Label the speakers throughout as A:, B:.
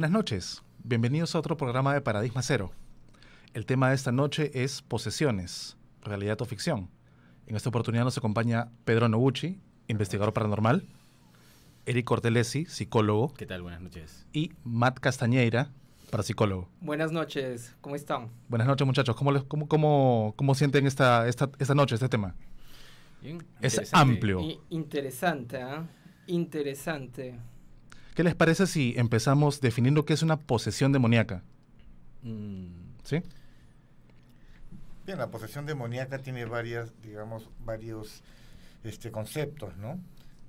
A: Buenas noches, bienvenidos a otro programa de Paradigma Cero. El tema de esta noche es posesiones, realidad o ficción. En esta oportunidad nos acompaña Pedro Noguchi, investigador paranormal, Eric Cortelesi, psicólogo.
B: ¿Qué tal? Buenas noches.
A: Y Matt Castañeira, parapsicólogo.
C: Buenas noches, ¿cómo están?
A: Buenas noches muchachos, ¿cómo, les- cómo, cómo, cómo sienten esta, esta, esta noche este tema?
B: Bien,
A: Es amplio.
C: I- interesante, ¿ah? Interesante.
A: ¿Qué les parece si empezamos definiendo qué es una posesión demoníaca?
B: Mm,
A: ¿Sí?
D: Bien, la posesión demoníaca tiene varias, digamos, varios este, conceptos, ¿no?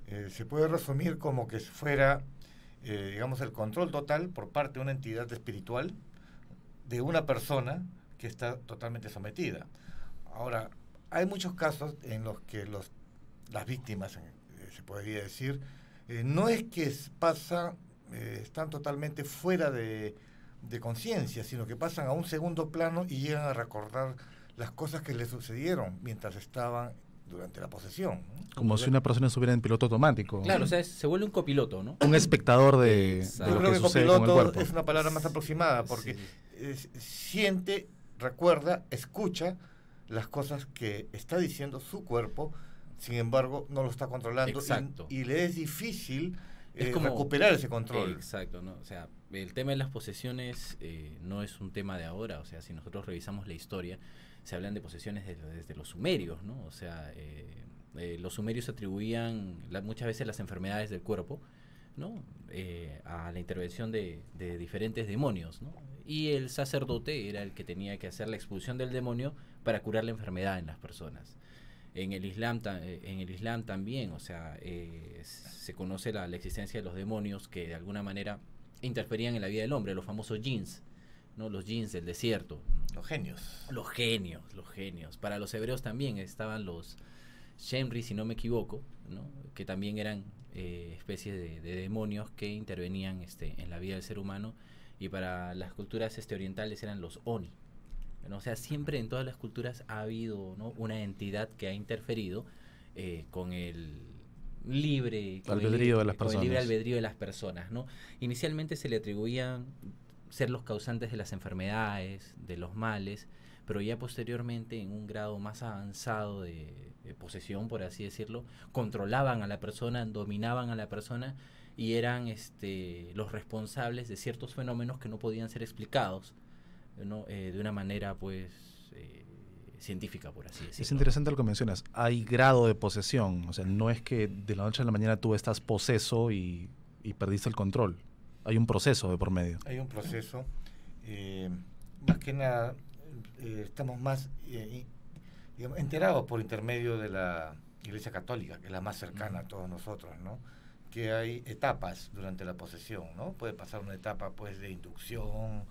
D: Eh, se puede resumir como que fuera, eh, digamos, el control total por parte de una entidad espiritual de una persona que está totalmente sometida. Ahora, hay muchos casos en los que los, las víctimas, eh, se podría decir, eh, no es que pasan, eh, están totalmente fuera de, de conciencia, sino que pasan a un segundo plano y llegan a recordar las cosas que les sucedieron mientras estaban durante la posesión. ¿no?
A: Como si una persona estuviera en piloto automático.
B: Claro, o sea, es- se vuelve un copiloto, ¿no?
A: Un espectador de, de lo
D: Yo creo
A: que
D: que
A: sucede con el
D: copiloto
A: cuerpo.
D: es una palabra más aproximada porque
B: Sí.
D: es- siente, recuerda, escucha las cosas que está diciendo su cuerpo, sin embargo no lo está controlando y-
B: Exacto.
D: y, le es difícil
B: Es
D: eh,
B: como-
D: recuperar ese control.
B: Exacto, ¿no? O sea, el tema de las posesiones eh, no es un tema de ahora, o sea, si nosotros revisamos la historia, se hablan de posesiones desde, desde los sumerios, ¿no? O sea, eh, eh, los sumerios atribuían la- muchas veces las enfermedades del cuerpo, ¿no? Eh, a la intervención de, de diferentes demonios, ¿no? Y el sacerdote era el que tenía que hacer la expulsión del demonio para curar la enfermedad en las personas. En el Islam, ta- eh, en el Islam también, o sea, eh, se conoce la, la existencia de los demonios que de alguna manera interferían en la vida del hombre, los famosos jinns, ¿no? Los jinns del desierto.
D: Los genios.
B: Los genios, los genios. Para los hebreos también estaban los Shemri, si no me equivoco, ¿no? que también eran eh, especies de, de demonios que intervenían este, en la vida del ser humano. Y para las culturas este, orientales eran los Oni. ¿No? O sea, siempre en todas las culturas ha habido ¿no? una entidad que ha interferido eh, con el libre con
A: Albedrío de las
B: con el libre
A: personas.
B: albedrío de las personas. ¿no? Inicialmente se le atribuían ser los causantes de las enfermedades, de los males, pero ya posteriormente en un grado más avanzado de, de posesión, por así decirlo, controlaban a la persona, dominaban a la persona y eran este, los responsables de ciertos fenómenos que no podían ser explicados ¿no? Eh, de una manera pues eh, científica, por así decirlo.
A: Es interesante lo que mencionas. Hay grado de posesión. O sea, no es que de la noche a la mañana tú estás poseso y, y perdiste el control. Hay un proceso de por medio.
D: Hay un proceso, eh, más que nada, eh, estamos más eh, digamos, enterados por intermedio de la Iglesia Católica, que es la más cercana a todos nosotros, ¿no? Que hay etapas durante la posesión, ¿no? Puede pasar una etapa, pues, de inducción,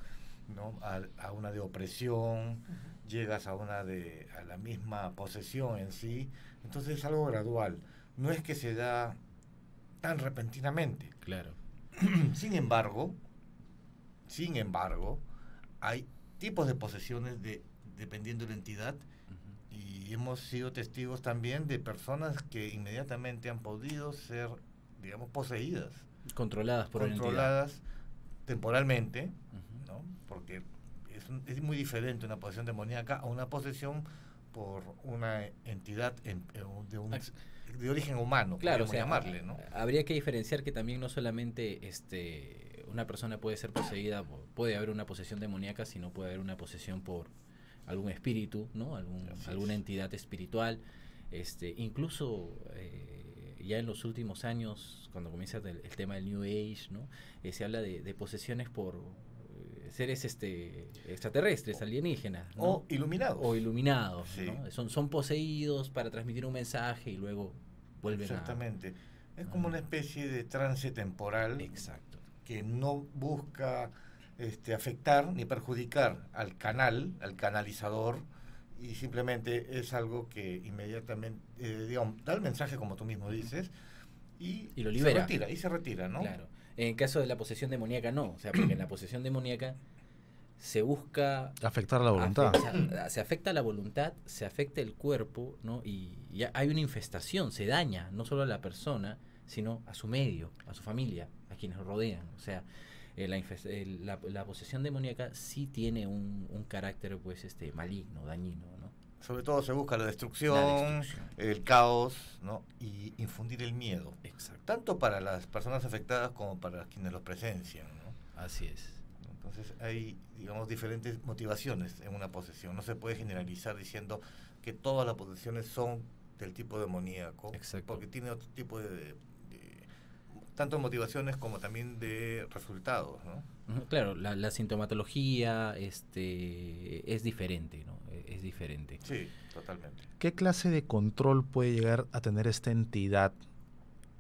D: ¿no? A, a una de opresión, llegas a una de a la misma posesión en sí, entonces es algo gradual. No es que se da tan repentinamente.
B: Claro.
D: Sin embargo, sin embargo, hay tipos de posesiones de, dependiendo de la entidad y hemos sido testigos también de personas que inmediatamente han podido ser, digamos, poseídas,
B: Controladas por
D: controladas temporalmente. Porque es, un- es muy diferente una posesión demoníaca a una posesión por una entidad en- de, un- de origen humano,
B: Claro, o sea,
D: llamarle, ¿no?
B: habría que diferenciar que también no solamente este una persona puede ser poseída, po- puede haber una posesión demoníaca, sino puede haber una posesión por algún espíritu, ¿no? Algún, alguna entidad espiritual. Este, incluso eh, ya en los últimos años, cuando comienza el, el tema del New Age, ¿no? Eh, se habla de, de posesiones por seres este extraterrestres, alienígenas, ¿no?
D: O iluminados.
B: o iluminados,
D: Sí.
B: ¿no? Son, son poseídos para transmitir un mensaje y luego vuelven
D: Exactamente. Es como una especie de trance temporal
B: a... Exacto.
D: que no busca este, afectar ni perjudicar al canal, al canalizador, y simplemente es algo que inmediatamente, eh, digamos, da el mensaje como tú mismo dices, y,
B: Y lo libera.
D: se retira, y se retira, ¿no?
B: Claro. En el caso de la posesión demoníaca no, o sea, porque en la posesión demoníaca se busca
A: Afectar la voluntad.
B: afe- o sea, se afecta la voluntad, se afecta el cuerpo, ¿no? Y ya hay una infestación, se daña no solo a la persona, sino a su medio, a su familia, a quienes lo rodean. O sea, eh, la, la, la posesión demoníaca sí tiene un, un carácter pues este maligno, dañino, ¿no?
D: Sobre todo se busca la destrucción,
B: La destrucción.
D: el caos, ¿no? Y infundir el miedo,
B: Exacto.
D: tanto para las personas afectadas como para quienes los presencian, ¿no?
B: Así es.
D: Entonces hay, digamos, diferentes motivaciones en una posesión. No se puede generalizar diciendo que todas las posesiones son del tipo demoníaco,
B: Exacto.
D: porque tiene otro tipo de, de- tanto motivaciones como también de resultados, ¿no?
B: Claro, la, la sintomatología este, es diferente, ¿no? Es diferente.
D: Sí, totalmente.
A: ¿Qué clase de control puede llegar a tener esta entidad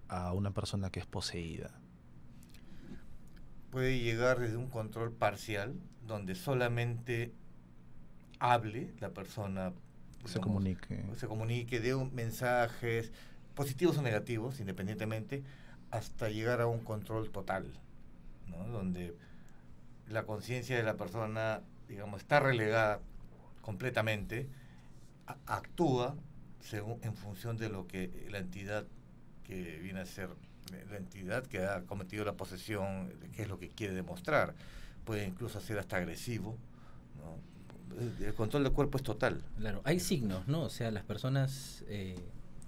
A: a una persona que es poseída?
D: Puede llegar desde un control parcial, donde solamente hable la persona.
A: Se comunique.
D: se comunique, dé un- mensajes positivos o negativos, independientemente, hasta llegar a un control total, ¿no? donde la conciencia de la persona, digamos, está relegada completamente, actúa según, en función de lo que la entidad que viene a ser eh, la entidad que ha cometido la posesión, qué es lo que quiere demostrar. Puede incluso ser hasta agresivo. ¿no? El- El control del cuerpo es total.
B: Claro, hay signos, ¿no? O sea, las personas eh,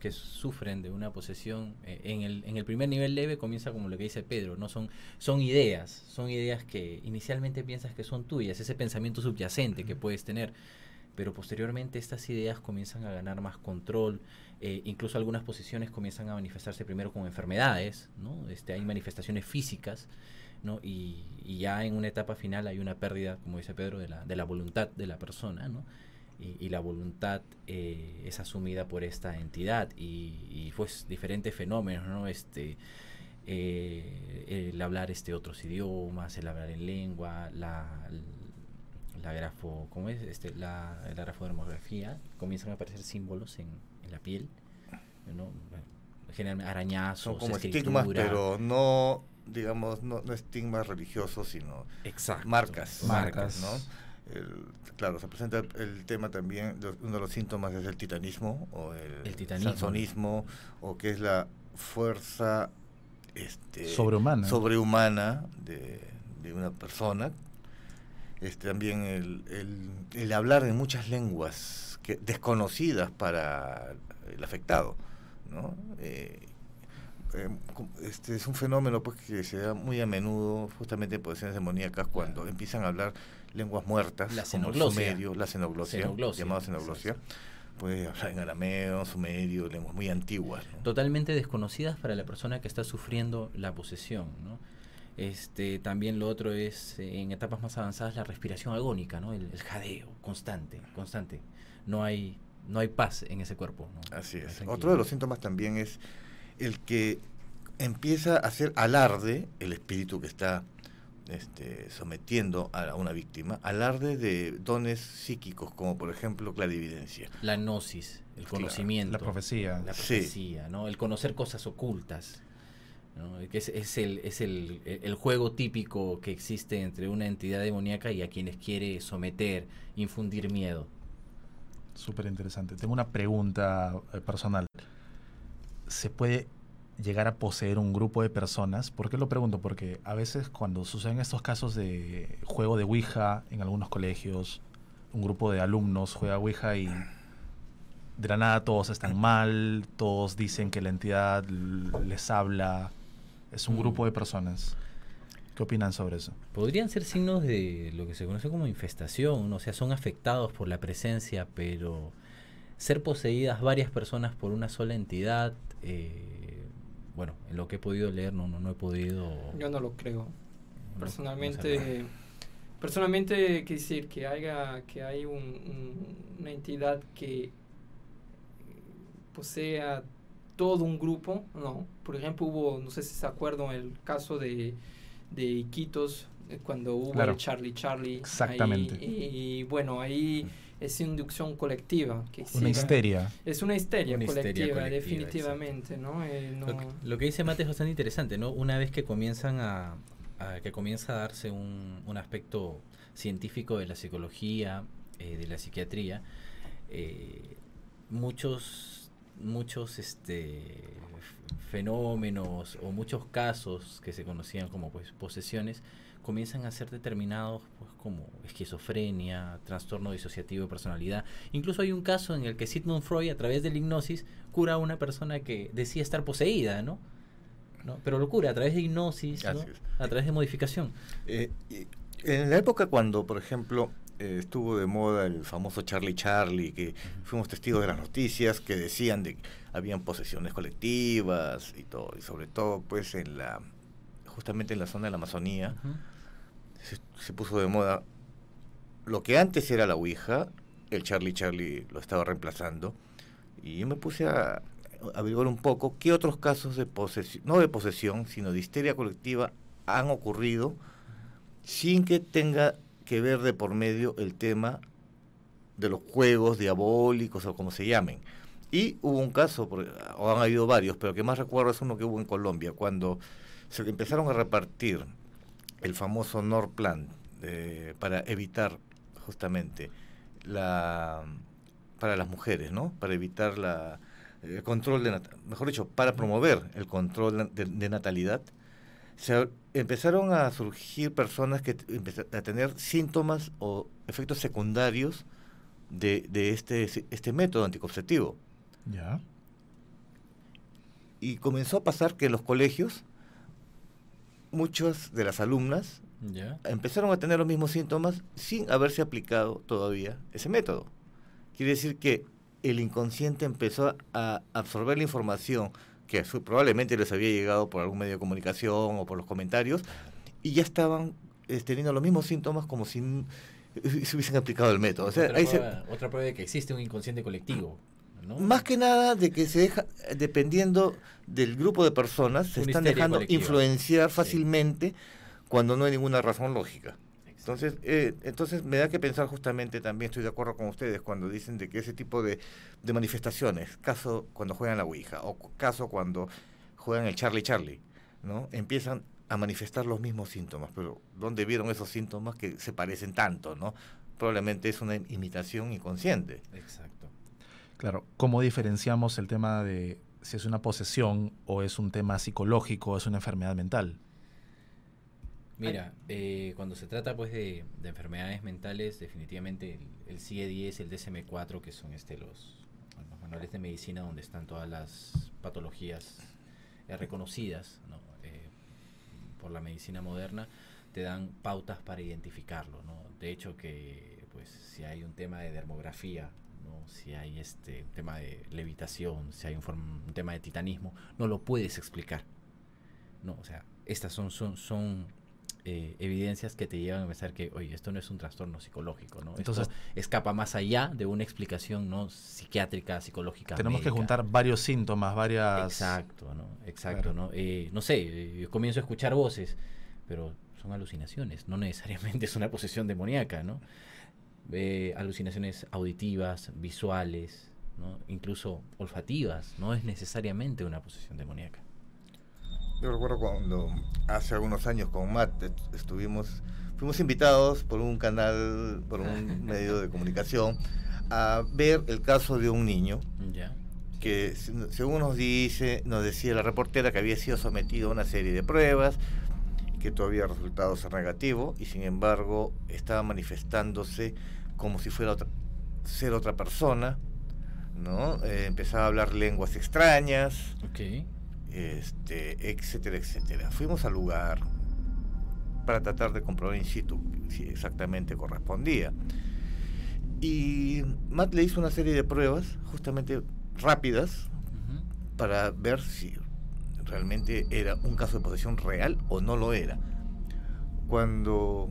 B: que sufren de una posesión, eh, en, el, en el primer nivel leve comienza como lo que dice Pedro, ¿no? Son, son ideas, son ideas que inicialmente piensas que son tuyas, ese pensamiento subyacente que puedes tener, pero posteriormente estas ideas comienzan a ganar más control, eh, incluso algunas posesiones comienzan a manifestarse primero como enfermedades, ¿no? Este, hay manifestaciones físicas, ¿no? Y, ya en una etapa final hay una pérdida, como dice Pedro, de la, de la voluntad de la persona, ¿no? Y, la voluntad eh, es asumida por esta entidad y, y, pues diferentes fenómenos, ¿no? Este, eh, el hablar este otros idiomas, el hablar en lengua, la, la grafo, ¿cómo es? Este, la, la grafodermografía, comienzan a aparecer símbolos en, en la piel, ¿no? Generalmente arañazos,
D: Son como estigmas, pero no, digamos, no, no estigmas religiosos, sino
B: Exacto.
D: marcas.
A: Marcas.
D: ¿no? El- claro, se presenta el, tema también, uno de los síntomas es el titanismo, o el,
B: El titanismo.
D: sansonismo, o que es la fuerza este,
A: Sobrehumana.
D: sobrehumana de, de una persona. Este, también el, el- el hablar en muchas lenguas que, desconocidas para el afectado. ¿no? Eh, com- este es un fenómeno pues que se da muy a menudo justamente en posesiones demoníacas cuando empiezan a hablar lenguas muertas
B: La
D: como sumerio, la xenoglosia,
B: Xenoglosia,
D: llamada xenoglosia puede hablar en arameo, sumerio, lenguas muy antiguas ¿no?
B: totalmente desconocidas para la persona que está sufriendo la posesión, ¿no? Este, también lo otro es, eh, en etapas más avanzadas, la respiración agónica, ¿no? El, el jadeo constante, constante. No hay, no hay paz en ese cuerpo. ¿no?
D: Así es. Otro de los síntomas también es el que empieza a hacer alarde el espíritu que está este, sometiendo a una víctima, alarde de dones psíquicos, como por ejemplo clarividencia.
B: La gnosis, el conocimiento.
A: la profecía.
B: La
D: Sí.
B: profecía, ¿no? El conocer cosas ocultas. ¿No? Es, el, es el, el juego típico que existe entre una entidad demoníaca y a quienes quiere someter, infundir miedo.
A: Súper interesante. Tengo una pregunta eh, personal. ¿Se puede llegar a poseer un grupo de personas? ¿Por qué lo pregunto? Porque a veces cuando suceden estos casos de juego de Ouija en algunos colegios, un grupo de alumnos juega Ouija y de la nada todos están mal, todos dicen que la entidad les habla. Es un
B: Mm.
A: grupo de personas. ¿Qué opinan sobre eso?
B: Podrían ser signos de lo que se conoce como infestación, ¿no? o sea, son afectados por la presencia, pero ser poseídas varias personas por una sola entidad, eh, bueno, en lo que he podido leer no, no, no he podido...
C: Yo no lo creo. Personalmente, personalmente quiere decir que haya que hay un- un- una entidad que posea todo un grupo, no. Por ejemplo, hubo, no sé si se acuerdan, el caso de, de Iquitos, eh, cuando hubo
A: Claro.
C: el Charlie Charlie. ahí,
A: Exactamente.
C: y, bueno, ahí es inducción colectiva. Que
A: Una histeria.
C: Es una histeria,
B: Una histeria
C: colectiva,
B: colectiva,
C: definitivamente, ¿no? Eh, no-
B: Lo, que- lo que dice Mate es bastante interesante, ¿no? Una vez que comienzan a, a- que comienza a darse un, un aspecto científico de la psicología, eh, de la psiquiatría, eh, muchos muchos este fenómenos o muchos casos que se conocían como pues posesiones comienzan a ser determinados pues, como esquizofrenia, trastorno disociativo de personalidad. Incluso hay un caso en el que Sigmund Freud, a través de la hipnosis, cura a una persona que decía estar poseída, ¿no? ¿No? Pero lo cura a través de hipnosis, ¿no? a través de modificación.
D: Eh, en la época cuando, por ejemplo, eh, estuvo de moda el famoso Charlie Charlie, que fuimos testigos de las noticias que decían de que habían posesiones colectivas y todo, y sobre todo pues en la justamente en la zona de la Amazonía, se, puso de moda lo que antes era la Ouija, el Charlie Charlie lo estaba reemplazando, y yo me puse a averiguar un poco qué otros casos de posesión, no de posesión, sino de histeria colectiva han ocurrido sin que tenga que ver de por medio el tema de los juegos diabólicos o como se llamen. Y hubo un caso, o han habido varios, pero que más recuerdo es uno que hubo en Colombia, cuando se empezaron a repartir el famoso Norplan eh, para evitar justamente la para las mujeres, ¿no? Para evitar la el control de mejor dicho, para promover el control de, natalidad, se empezaron a surgir personas que empezaron a tener síntomas o efectos secundarios de, de este, este método anticonceptivo.
A: Ya.
D: Y comenzó a pasar que en los colegios muchas de las alumnas empezaron a tener los mismos síntomas sin haberse aplicado todavía ese método. Quiere decir que el inconsciente empezó a absorber la información que probablemente les había llegado por algún medio de comunicación o por los comentarios y ya estaban eh, teniendo los mismos síntomas como si se hubiesen aplicado el método.
B: otra, prueba, otra, prueba, de que existe un inconsciente colectivo.
D: Más que nada de que se deja, dependiendo del grupo de personas, se están dejando influenciar fácilmente cuando no hay ninguna razón lógica. Entonces, eh, entonces me da que pensar justamente también, estoy de acuerdo con ustedes cuando dicen de que ese tipo de, de manifestaciones, caso cuando juegan la Ouija o caso cuando juegan el Charlie Charlie, ¿no? empiezan a manifestar los mismos síntomas, pero ¿dónde vieron esos síntomas que se parecen tanto? ¿no? Probablemente es una imitación inconsciente.
B: Exacto.
A: Claro, ¿cómo diferenciamos el tema de si es una posesión o es un tema psicológico o es una enfermedad mental?
B: Mira, eh, cuando se trata pues de, enfermedades mentales, definitivamente el, CIE-10, el DSM-4, que son este los, manuales de medicina donde están todas las patologías eh, reconocidas eh, por la medicina moderna, te dan pautas para identificarlo. ¿no? De hecho que pues si hay un tema de dermografía si hay este tema de levitación, si hay un, tema de titanismo, no lo puedes explicar. No, o sea, estas son, son, son eh, evidencias que te llevan a pensar que, oye, esto no es un trastorno psicológico, ¿no? Entonces escapa más allá de una explicación no psiquiátrica, psicológica.
A: Tenemos que juntar varios síntomas, varias.
B: Exacto, ¿no? Exacto, ¿no? Eh, no sé, eh, yo comienzo a escuchar voces, pero son alucinaciones, no necesariamente es una posesión demoníaca, ¿no? alucinaciones auditivas, visuales, incluso olfativas. No es necesariamente una posesión demoníaca.
D: Yo recuerdo cuando hace algunos años con Matt estuvimos, fuimos invitados por un canal, por un medio de comunicación, a ver el caso de un niño que según nos dice, nos decía la reportera que había sido sometido a una serie de pruebas, que todavía resultados ser negativos y sin embargo estaba manifestándose como si fuera otra, ser otra persona, ¿no? Eh, empezaba a hablar lenguas extrañas, este, etcétera, etcétera. Fuimos al lugar para tratar de comprobar in situ si exactamente correspondía. Y Matt le hizo una serie de pruebas, justamente rápidas, para ver si realmente era un caso de posesión real o no lo era. Cuando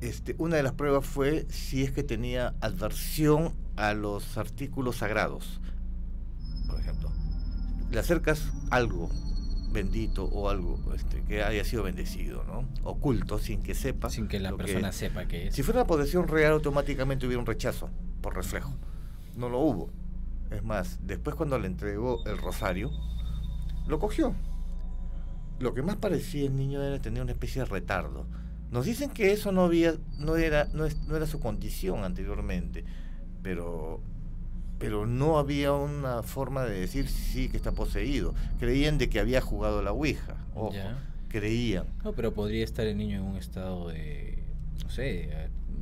D: este, una de las pruebas fue si es que tenía adversión a los artículos sagrados. Por ejemplo, le acercas algo bendito o algo este, que haya sido bendecido, ¿no? Oculto, sin que sepa.
B: Sin que la persona sepa que es.
D: Si fuera una posesión real, automáticamente hubiera un rechazo por reflejo. No lo hubo. Es más, después cuando le entregó el rosario, lo cogió. Lo que más parecía el niño era tener una especie de retardo. Nos dicen que eso no había, no era, no, era su condición anteriormente, pero pero no había una forma de decir sí que está poseído. Creían de que había jugado la Ouija. Ojo,
B: Ya.
D: creían.
B: No, pero podría estar el niño en un estado de, no sé,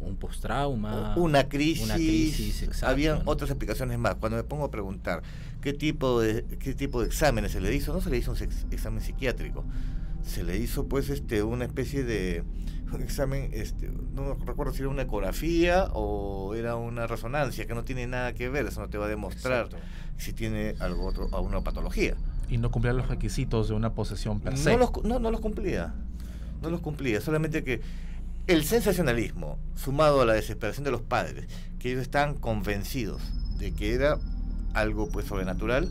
B: un postrauma.
D: una crisis,
B: Una crisis, exacto,
D: habían
B: ¿no?
D: otras explicaciones más. Cuando me pongo a preguntar qué tipo de qué tipo de exámenes se le hizo, no se le hizo un examen psiquiátrico, se le hizo pues este una especie de un examen, este, no recuerdo si era una ecografía o era una resonancia que no tiene nada que ver, eso no te va a demostrar
B: Exacto.
D: si tiene algo otro, alguna patología.
A: Y no cumplía los requisitos de una posesión per se.
D: No los, no, no los cumplía. No los cumplía. Solamente que el sensacionalismo, sumado a la desesperación de los padres, que ellos estaban convencidos de que era algo pues sobrenatural,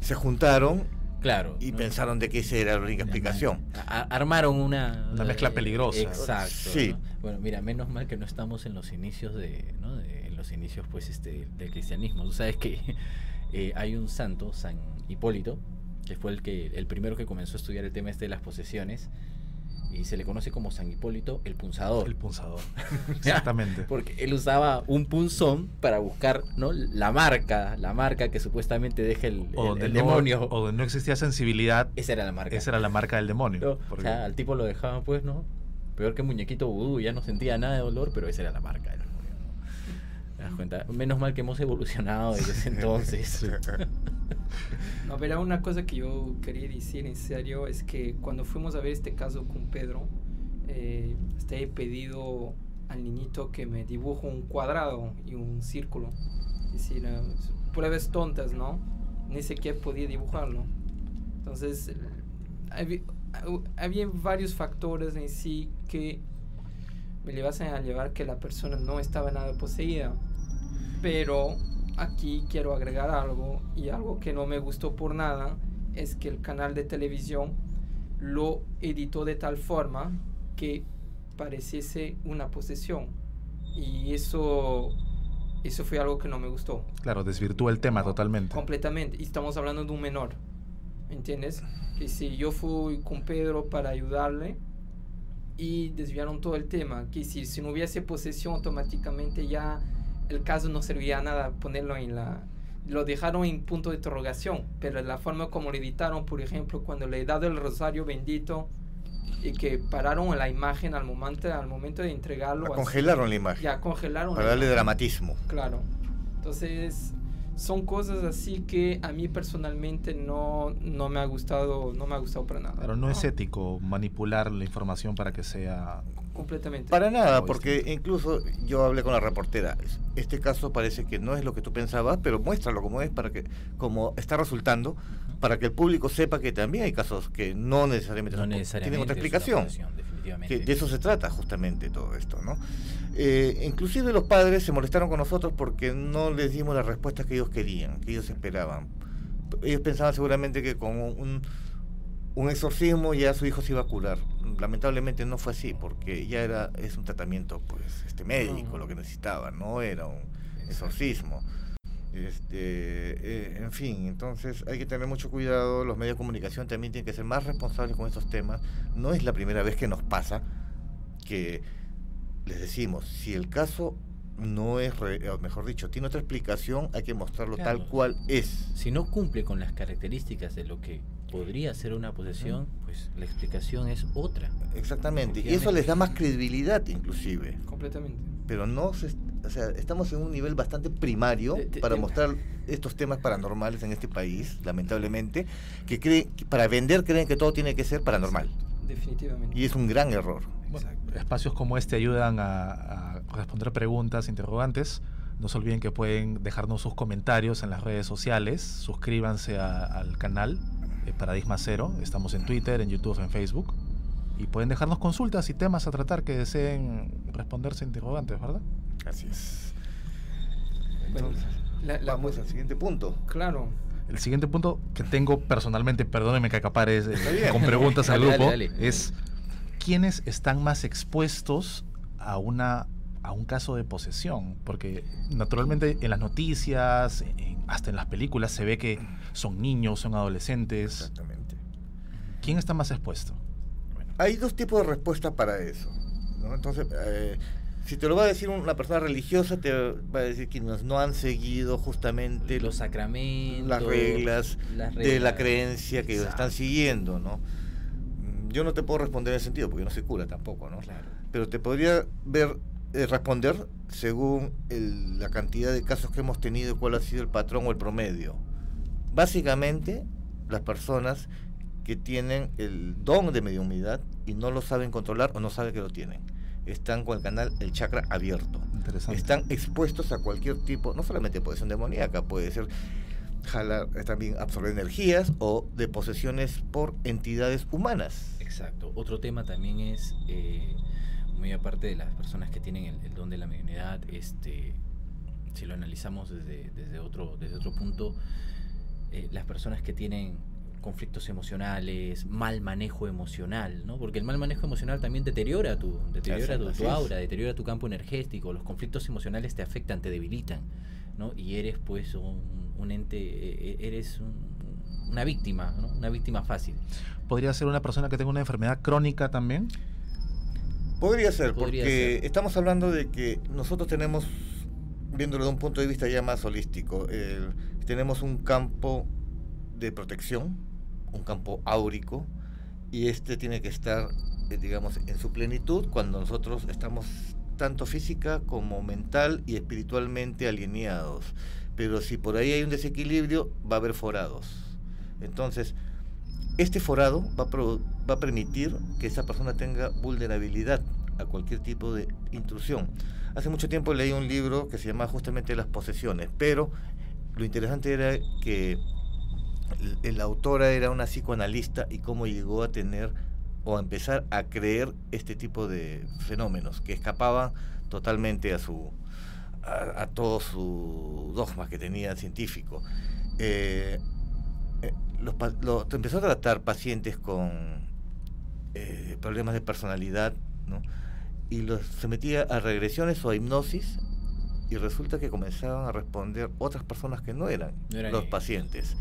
D: se juntaron
B: Claro.
D: y
B: ¿no?
D: pensaron de que esa era la única explicación.
B: Armaron una...
A: Una mezcla peligrosa.
B: Exacto.
D: Sí.
B: ¿no? Bueno, mira, menos mal que no estamos en los inicios de, ¿no? de- en los inicios pues este del cristianismo. Tú sabes que eh, hay un santo, San Hipólito, que fue el que el primero que comenzó a estudiar el tema este de las posesiones y se le conoce como San Hipólito el punzador.
A: El punzador. Exactamente.
B: Porque él usaba un punzón para buscar ¿no? la marca, la marca que supuestamente deja el,
A: O
B: el-
A: donde,
B: el
A: no,
B: demonio.
A: o donde no existía sensibilidad,
B: Esa era la marca.
A: esa era la marca del demonio.
B: ¿no? O sea, al tipo lo dejaban pues, ¿no? Peor que muñequito vudú, ya no sentía nada de dolor, pero esa era la marca ¿no? ¿Te das cuenta? Menos mal que hemos evolucionado desde ese entonces.
C: No, pero una cosa que yo quería decir en serio es que cuando fuimos a ver este caso con Pedro, eh, hasta he pedido al niñito que me dibuje un cuadrado y un círculo. Es decir, eh, pruebas tontas, ¿no? Ni siquiera podía dibujarlo. Entonces, había, había varios factores en sí que me llevasen a llevar que la persona no estaba nada poseída. Pero aquí quiero agregar algo y algo que no me gustó por nada es que el canal de televisión lo editó de tal forma que pareciese una posesión y eso eso fue algo que no me gustó
A: Claro, desvirtúa el tema totalmente.
C: completamente y estamos hablando de un menor ¿entiendes? que si yo fui con Pedro para ayudarle y desviaron todo el tema que si, si no hubiese posesión automáticamente ya el caso no servía a nada ponerlo en la lo dejaron en punto de interrogación pero la forma como lo editaron por ejemplo cuando le he dado el rosario bendito y que pararon la imagen al momento al momento de entregarlo así,
D: Congelaron la imagen
C: ya congelaron
D: para
C: la
D: darle
C: imagen.
D: dramatismo.
C: Claro. Entonces, son cosas así que a mí personalmente no, no me ha gustado, no me ha gustado para nada.
A: Claro, no es ético manipular la información para que sea...
C: Completamente.
D: Para nada, porque
A: distinto.
D: incluso yo hablé con la reportera. Este caso parece que no es lo que tú pensabas, pero muéstralo como es para que, como está resultando, para que el público sepa que también hay casos que no necesariamente,
B: No
D: son-
B: necesariamente
D: tienen otra explicación. Que de eso se trata justamente todo esto, ¿no? Eh, inclusive los padres se molestaron con nosotros porque no les dimos las respuestas que ellos querían, que ellos esperaban. Ellos pensaban seguramente que con un, un exorcismo ya su hijo se iba a curar. Lamentablemente no fue así, porque ya era es un tratamiento pues este médico lo que necesitaba, no era un exorcismo. Este, eh, en fin, entonces hay que tener mucho cuidado, los medios de comunicación también tienen que ser más responsables con estos temas. No es la primera vez que nos pasa que les decimos, si el caso no es, re- o mejor dicho, tiene otra explicación, hay que mostrarlo
B: Claro.
D: tal cual es.
B: Si no cumple con las características de lo que podría ser una posesión, pues la explicación es otra.
D: Exactamente, y eso les da más credibilidad inclusive,
C: Completamente.
D: pero no se, o sea, estamos en un nivel bastante primario
C: Te- te-
D: para
C: te-
D: mostrar estos temas paranormales en este país, lamentablemente, que creen que para vender creen que todo tiene que ser paranormal
C: Definitivamente.
D: y es un gran error.
A: Bueno, espacios como este ayudan a, a responder preguntas, interrogantes. No se olviden que pueden dejarnos sus comentarios en las redes sociales. Suscríbanse a- al canal eh, Paradigma Cero. Estamos en Twitter, en YouTube, en Facebook. Y pueden dejarnos consultas y temas a tratar que deseen responderse interrogantes, ¿verdad?
D: Así es. Entonces,
C: la- la-
D: vamos al siguiente punto.
C: Claro.
A: El siguiente punto que tengo personalmente, perdónenme que acapare eh, con preguntas al
B: Dale,
A: grupo,
B: dale, dale.
A: es quiénes están más expuestos a una a un caso de posesión, porque naturalmente en las noticias, en- hasta en las películas se ve que son niños, son adolescentes.
D: Exactamente.
A: ¿Quién está más expuesto?
D: Hay dos tipos de respuesta para eso. ¿no? Entonces, eh, Si te lo va a decir una persona religiosa, te va a decir que no han seguido justamente
B: los sacramentos,
D: las reglas, de la creencia que ellos están siguiendo, ¿no? Mm, yo no te puedo responder en ese sentido, porque no soy cura tampoco, ¿no?
B: Claro.
D: Pero te podría ver eh, responder según la cantidad de casos que hemos tenido y cuál ha sido el patrón o el promedio. Básicamente, las personas que tienen el don de mediunidad y no lo saben controlar o no saben que lo tienen. Están con el canal, el chakra abierto. Están expuestos a cualquier tipo, no solamente de posesión demoníaca, puede ser jalar, también absorber energías o de posesiones por entidades humanas.
B: Exacto. Otro tema también es, eh, muy aparte de las personas que tienen el, don de la mediunidad, este, si lo analizamos desde, desde, otro, desde otro punto, eh, las personas que tienen conflictos emocionales, mal manejo emocional, ¿no? Porque el mal manejo emocional también deteriora tu, deteriora tu, aura, deteriora tu campo energético, los conflictos emocionales te afectan, te debilitan, ¿no? Y eres pues un, ente, e, e, eres una víctima, ¿no? Una víctima fácil.
A: ¿Podría ser una persona que tenga una enfermedad crónica también?
D: Podría ser, porque estamos hablando de que nosotros tenemos, viéndolo de un punto de vista ya más holístico, tenemos un campo de protección, un campo áurico y este tiene que estar, eh, digamos, en su plenitud cuando nosotros estamos tanto física como mental y espiritualmente alineados. Pero si por ahí hay un desequilibrio, va a haber forados. Entonces, este forado va a, va a permitir que esa persona tenga vulnerabilidad a cualquier tipo de intrusión. Hace mucho tiempo leí un libro que se llama justamente Las posesiones, pero lo interesante era que la autora era una psicoanalista y cómo llegó a tener o a empezar a creer este tipo de fenómenos que escapaban totalmente a su a, todo su dogma que tenía científico. Eh, eh, empezó a tratar pacientes con eh, problemas de personalidad y los sometía a regresiones o a hipnosis y resulta que comenzaban a responder otras personas que no eran, los pacientes.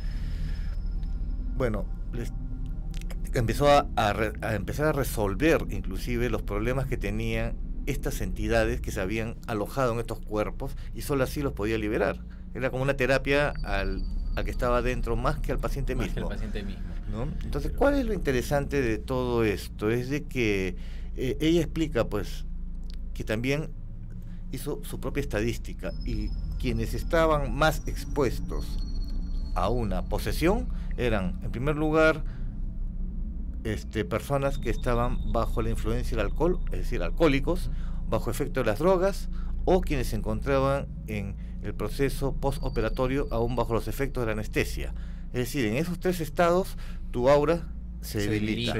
D: Bueno, empezó a, empezar a resolver inclusive los problemas que tenían estas entidades que se habían alojado en estos cuerpos y solo así los podía liberar. Era como una terapia al, que estaba dentro más que al paciente mismo.
B: paciente mismo.
D: Entonces, ¿cuál es lo interesante de todo esto? Es de que eh, ella explica pues que también hizo su propia estadística y quienes estaban más expuestos a una posesión eran, en primer lugar, este, personas que estaban bajo la influencia del alcohol, es decir, alcohólicos, bajo efecto de las drogas, o quienes se encontraban en el proceso postoperatorio aún bajo los efectos de la anestesia. Es decir, en esos tres estados tu aura se, debilita,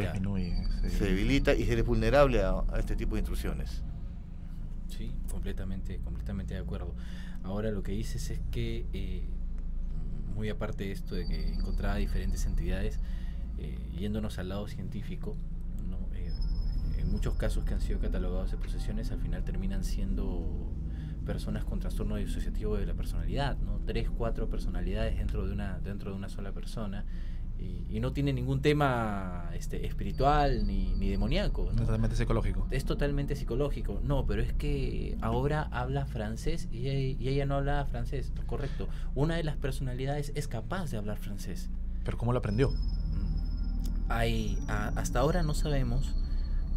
D: se, debilita y eres vulnerable a, este tipo de intrusiones.
B: Sí, completamente, completamente de acuerdo. Ahora lo que dices es que eh, muy aparte de esto de que encontraba diferentes entidades, eh, yéndonos al lado científico, eh, en muchos casos que han sido catalogados de posesiones, al final terminan siendo personas con trastorno disociativo de la personalidad, ¿no? tres, cuatro personalidades dentro de una, dentro de una sola persona. Y, no tiene ningún tema este, espiritual ni, ni demoníaco.
A: ¿no? Totalmente psicológico.
B: Es totalmente psicológico. No, pero es que ahora habla francés y ella, no habla francés. Correcto. Una de las personalidades es capaz de hablar francés.
A: ¿Pero cómo lo aprendió?
B: Mm. Hay, hasta ahora no sabemos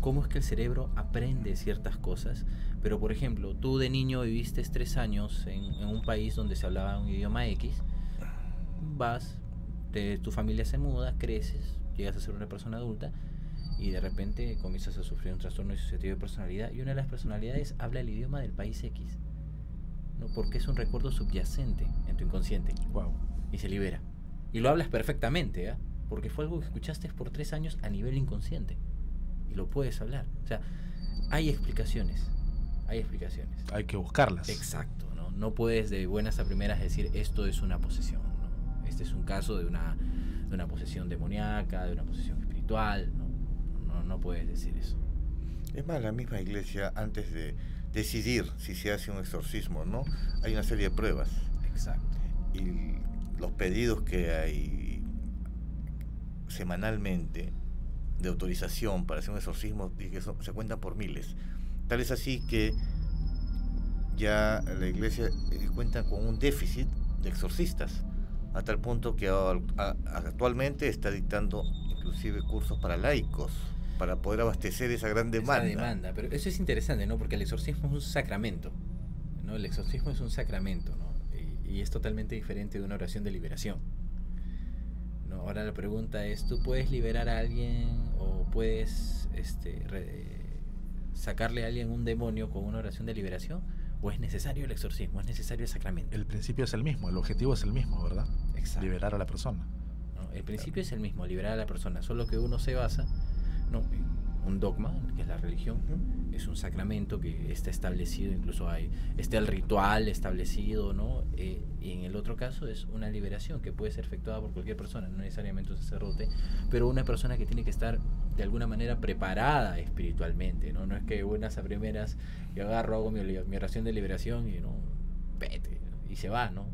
B: cómo es que el cerebro aprende ciertas cosas. Pero, por ejemplo, tú de niño viviste tres años en, en un país donde se hablaba un idioma X. Vas, tu familia se muda, creces, llegas a ser una persona adulta y de repente comienzas a sufrir un trastorno disociativo de personalidad y una de las personalidades habla el idioma del país X. ¿no? Porque es un recuerdo subyacente en tu inconsciente.
A: Wow.
B: Y se libera. Y lo hablas perfectamente, ¿eh? porque fue algo que escuchaste por tres años a nivel inconsciente. Y lo puedes hablar. O sea, hay explicaciones. Hay explicaciones.
A: Hay que buscarlas.
B: Exacto, ¿no? No puedes de buenas a primeras decir esto es una posesión. Este es un caso de una, de una posesión demoníaca, de una posesión espiritual, ¿no? No, puedes decir eso.
D: Es más, la misma iglesia, antes de decidir si se hace un exorcismo no, hay una serie de pruebas.
B: Exacto.
D: Y los pedidos que hay semanalmente de autorización para hacer un exorcismo se cuentan por miles. Tal es así que ya la iglesia eh, cuenta con un déficit de exorcistas, a tal punto que actualmente está dictando inclusive cursos para laicos para poder abastecer esa gran demanda.
B: demanda, pero eso es interesante, ¿no? Porque el exorcismo es un sacramento, ¿no? El exorcismo es un sacramento, ¿no? Y, es totalmente diferente de una oración de liberación. ¿no? Ahora la pregunta es, ¿tú puedes liberar a alguien o puedes este, sacarle a alguien un demonio con una oración de liberación? ¿O es necesario el exorcismo? ¿Es necesario el sacramento?
A: El principio es el mismo, el objetivo es el mismo, ¿verdad? Exacto. Liberar a la persona.
B: El principio es el mismo, liberar a la persona, solo que uno se basa ¿no? Un dogma, que es la religión, es un sacramento que está establecido, incluso hay, está el ritual establecido, ¿no? Eh, y en el otro caso es una liberación que puede ser efectuada por cualquier persona, no necesariamente un sacerdote, pero una persona que tiene que estar de alguna manera preparada espiritualmente, ¿no? No es que buenas a primeras, yo agarro, hago mi, mi oración de liberación y no, vete, y se va, ¿no?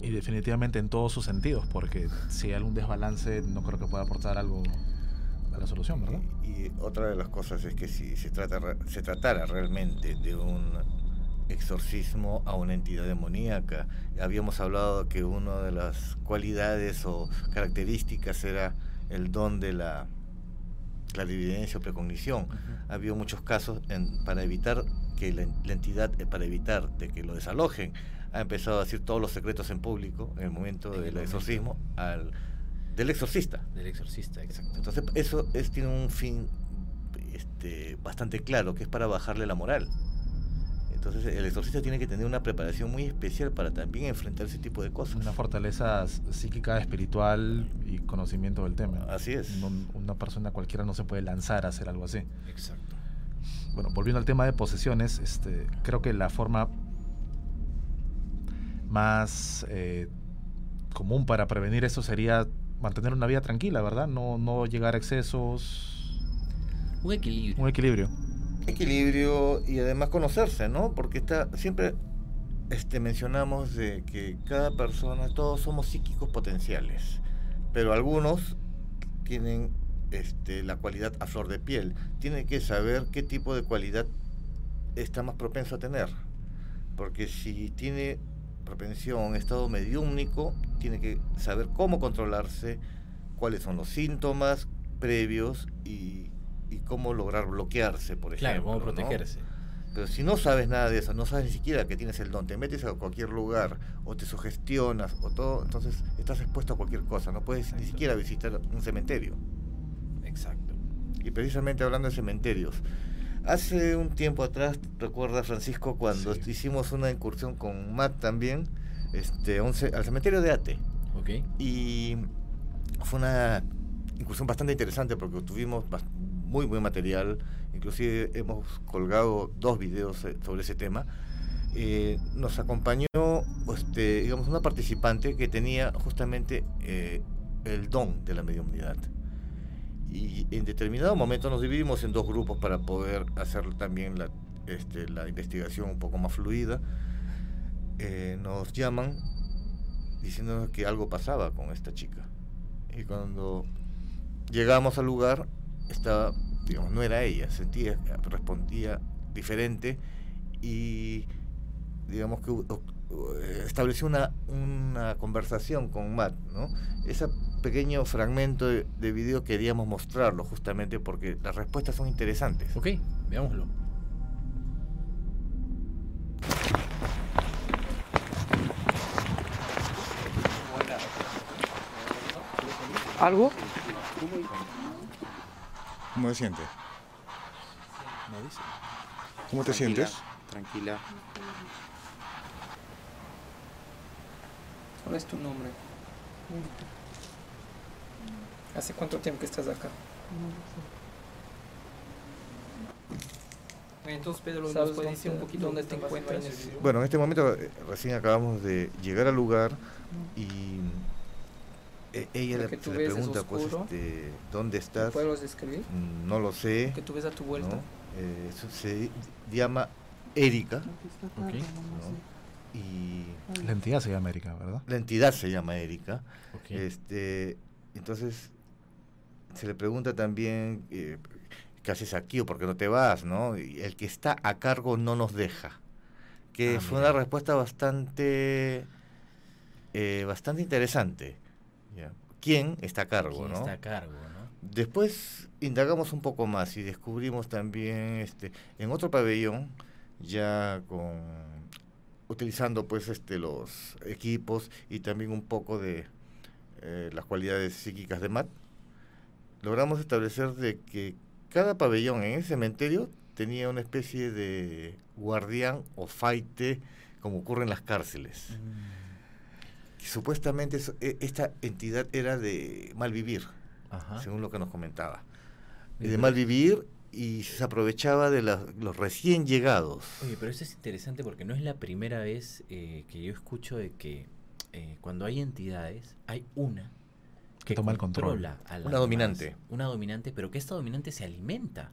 A: Y definitivamente en todos sus sentidos, porque si hay algún desbalance no creo que pueda aportar algo la solución, ¿verdad?
D: Y, otra de las cosas es que si se, trata, se tratara realmente de un exorcismo a una entidad demoníaca, habíamos hablado que una de las cualidades o características era el don de la clarividencia o precognición. Había muchos casos en, para evitar que la, entidad, eh, para evitar de que lo desalojen, ha empezado a decir todos los secretos en público en el momento del exorcismo al del exorcista.
B: Del exorcista, exacto.
D: Entonces, eso es, tiene un fin este, bastante claro, que es para bajarle la moral. Entonces, el exorcista tiene que tener una preparación muy especial para también enfrentar ese tipo de cosas.
A: Una fortaleza psíquica, espiritual y conocimiento del tema.
D: Así es.
A: una persona cualquiera no se puede lanzar a hacer algo así.
B: Exacto.
A: Bueno, volviendo al tema de posesiones, este, creo que la forma más eh, común para prevenir eso sería mantener una vida tranquila, ¿verdad? No, no llegar a excesos.
B: Un equilibrio.
A: Un equilibrio.
D: Equilibrio y además conocerse, ¿no? Porque está siempre este, mencionamos de que cada persona, todos somos psíquicos potenciales, pero algunos tienen este, la cualidad a flor de piel. Tiene que saber qué tipo de cualidad está más propenso a tener. Porque si tiene propensión, estado mediúmnico, tiene que saber cómo controlarse, cuáles son los síntomas previos y, cómo lograr bloquearse, por ejemplo.
B: Claro, cómo protegerse.
D: Pero si no sabes nada de eso, no sabes ni siquiera que tienes el don, te metes a cualquier lugar o te sugestionas o todo, entonces estás expuesto a cualquier cosa, no puedes ni siquiera visitar un cementerio.
B: Exacto.
D: Y precisamente hablando de cementerios, Hace un tiempo atrás, recuerda Francisco, cuando hicimos una incursión con Matt también, este, al cementerio de Ate.
B: Okay.
D: Y fue una incursión bastante interesante porque tuvimos muy buen material, inclusive hemos colgado dos videos eh, sobre ese tema. Eh, nos acompañó este, digamos, una participante que tenía justamente eh, el don de la mediunidad y en determinado momento nos dividimos en dos grupos para poder hacer también la, este, la investigación un poco más fluida. Eh, nos llaman diciendo que algo pasaba con esta chica. Y cuando llegamos al lugar, estaba, digamos, no era ella, sentía, respondía diferente y digamos que estableció una, una conversación con Matt, ¿no? Ese pequeño fragmento de, de, video queríamos mostrarlo justamente porque las respuestas son interesantes.
B: Ok, veámoslo.
C: ¿Algo?
E: ¿Cómo te sientes? ¿Cómo te sientes?
F: Tranquila.
C: ¿Cuál es tu nombre? ¿Hace cuánto tiempo que estás acá? Entonces, Pedro, ¿nos puedes decir un poquito dónde te encuentras?
D: Bueno, en este momento eh, recién acabamos de llegar al lugar y eh, ella le, pregunta, pues, este, ¿dónde estás?
C: ¿Puedes describir?
D: Mm, no lo sé.
C: Que tú ves a tu vuelta.
D: Eh, se llama Erika.
B: Okay.
D: Y
A: la entidad se llama Erika, ¿verdad?
D: La entidad se llama Erika. Este, entonces se le pregunta también eh, qué haces aquí o por qué no te vas, ¿no? Y el que está a cargo no nos deja. que
B: Ah,
D: fue
B: mira.
D: una respuesta bastante, eh, bastante interesante. ¿Quién está a cargo?
B: ¿Quién
D: ¿no?
B: está a cargo, no?
D: Después indagamos un poco más y descubrimos también este en otro pabellón ya con utilizando pues este los equipos y también un poco de eh, las cualidades psíquicas de Matt logramos establecer de que cada pabellón en ese cementerio tenía una especie de guardián o faite como ocurre en las cárceles
B: Mm.
D: supuestamente eso- e- esta entidad era de mal vivir
B: Ajá.
D: según lo que nos comentaba. Y de mal vivir y se aprovechaba de la- los recién llegados.
B: Oye, pero eso es interesante porque no es la primera vez eh, que yo escucho de que eh, cuando hay entidades, hay una
A: Que toma el control.
B: controla a
D: Una dominante.
B: Una dominante, pero que esta dominante se alimenta.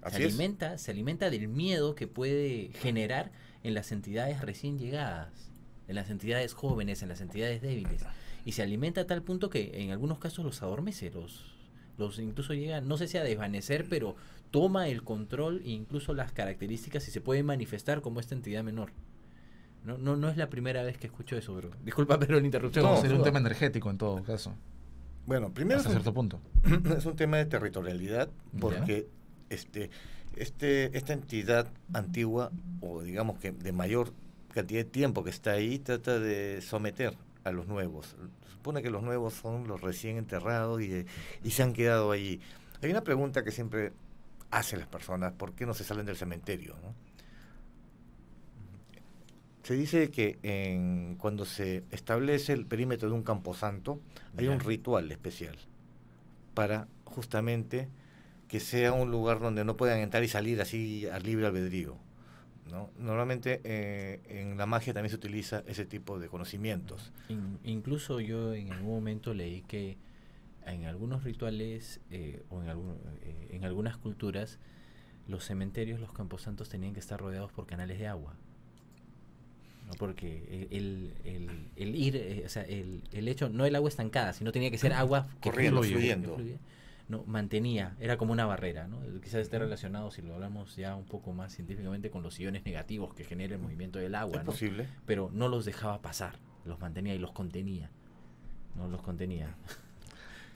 D: Así
B: se
D: es.
B: alimenta, se alimenta del miedo que puede generar en las entidades recién llegadas, en las entidades jóvenes, en las entidades débiles. Y se alimenta a tal punto que en algunos casos los adormece, los, los incluso llega, no sé si a desvanecer, pero toma el control e incluso las características y se puede manifestar como esta entidad menor. No, no, no es la primera vez que escucho eso, bro. Disculpa, pero la interrupción.
A: No, sería un tema energético en todo caso.
D: Bueno, primero
A: hasta
D: es un,
A: cierto punto.
D: es un tema de territorialidad,
A: Ya.
D: porque este, este, esta entidad antigua, o digamos que de mayor cantidad de tiempo que está ahí, trata de someter a los nuevos. Supone que los nuevos son los recién enterrados y, y se han quedado allí. Hay una pregunta que siempre hacen las personas, ¿por qué no se salen del cementerio? no? Se dice que en, cuando se establece el perímetro de un camposanto, hay un ritual especial para justamente que sea un lugar donde no puedan entrar y salir así a libre albedrío. ¿No? Normalmente eh, en la magia también se utiliza ese tipo de conocimientos.
B: In- incluso yo en algún momento leí que en algunos rituales eh, o en, algún- eh, en algunas culturas los cementerios, los camposantos tenían que estar rodeados por canales de agua. ¿no? Porque el, el- el ir, eh, o sea, el, el hecho, no el agua estancada, sino tenía que ser agua que
D: Corriendo,
B: que
D: fluyendo.
B: fluye, no, mantenía, era como una barrera, ¿no? Quizás esté relacionado, si lo hablamos ya un poco más científicamente, con los iones negativos que genera el movimiento del agua,
D: es
B: ¿no?
D: posible.
B: pero no los dejaba pasar, los mantenía y los contenía. No los contenía.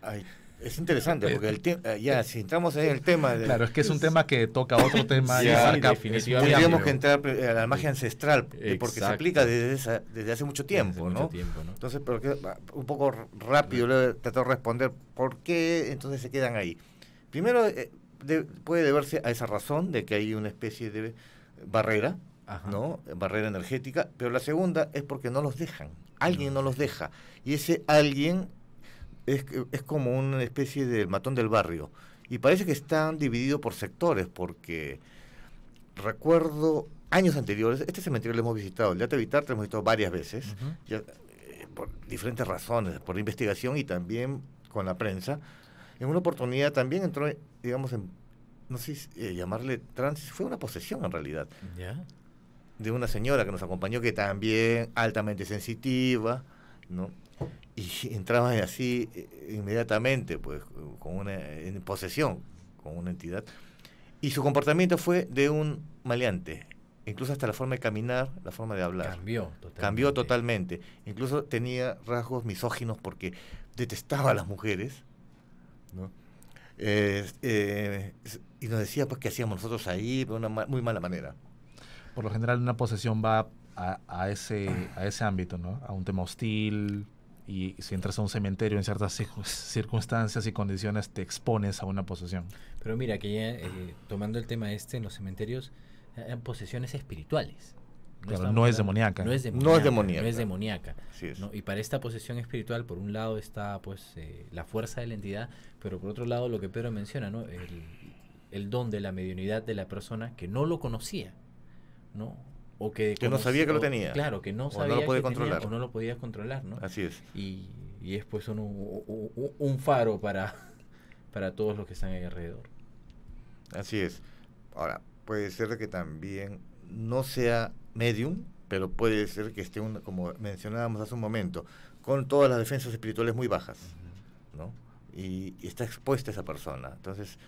D: Ay, es interesante porque el eh, ya si entramos en el tema de
A: Claro, es que es un tema que toca otro tema y abarca-
B: sí, definitivamente.
D: tendríamos que entrar eh, a la magia ancestral de- porque se
B: Exacto.
D: aplica desde, esa- desde hace mucho tiempo, ¿no?
B: mucho tiempo, ¿no?
D: Entonces, pero que- un poco rápido le trato de responder por qué entonces se quedan ahí. Primero, eh, de- puede deberse a esa razón de que hay una especie de barrera,
B: Ajá.
D: ¿no? Barrera energética, pero la segunda es porque no los dejan. Alguien no los deja. Y ese alguien es, es como una especie del matón del barrio. Y parece que están divididos por sectores, porque recuerdo años anteriores, este cementerio lo hemos visitado, el de Ate Vitar lo hemos visitado varias veces,
B: Ujú.
D: ya, eh, por diferentes razones, por investigación y también con la prensa. En una oportunidad también entró, digamos, en, no sé si, eh, llamarle trans, fue una posesión en realidad, de una señora que nos acompañó que también altamente sensitiva, ¿no? Y entraba así eh, inmediatamente, pues, con una en posesión con una entidad. Y su comportamiento fue de un maleante, incluso hasta la forma de caminar, la forma de hablar.
B: Cambió totalmente.
D: Cambió totalmente. Incluso tenía rasgos misóginos porque detestaba a las mujeres. ¿no? Eh, eh, y nos decía pues que hacíamos nosotros ahí de una ma- muy mala manera.
A: Por lo general una posesión va a, a ese, a ese ámbito, ¿no? A un tema hostil y si entras a un cementerio en ciertas circun- circunstancias y condiciones te expones a una posesión.
B: Pero mira, que ya eh, tomando el tema este en los cementerios, eran posesiones espirituales.
A: Claro,
B: estamos
A: no es demoníaca.
B: No es
D: No es
B: demoníaca.
D: demoníaca.
B: No es demoníaca.
D: Así es.
B: ¿no? Y para esta posesión espiritual, por un lado está pues eh, la fuerza de la entidad, pero por otro lado lo que Pedro menciona, ¿no? el, el don de la mediunidad de la persona que no lo conocía, ¿no? O que,
D: Que no sabía que lo tenía.
B: Claro, que no
D: O no
B: sabía
D: lo podía
B: que tenía,
D: controlar.
B: o no lo podía controlar, ¿no?
D: Así es.
B: Y, y es pues un, un- un- un faro para, para todos los que están ahí alrededor.
D: Así es. Ahora, puede ser que también no sea medium, pero puede ser que esté, un- como mencionábamos hace un momento, con todas las defensas espirituales muy bajas, ¿no? Y, y está expuesta esa persona. Entonces,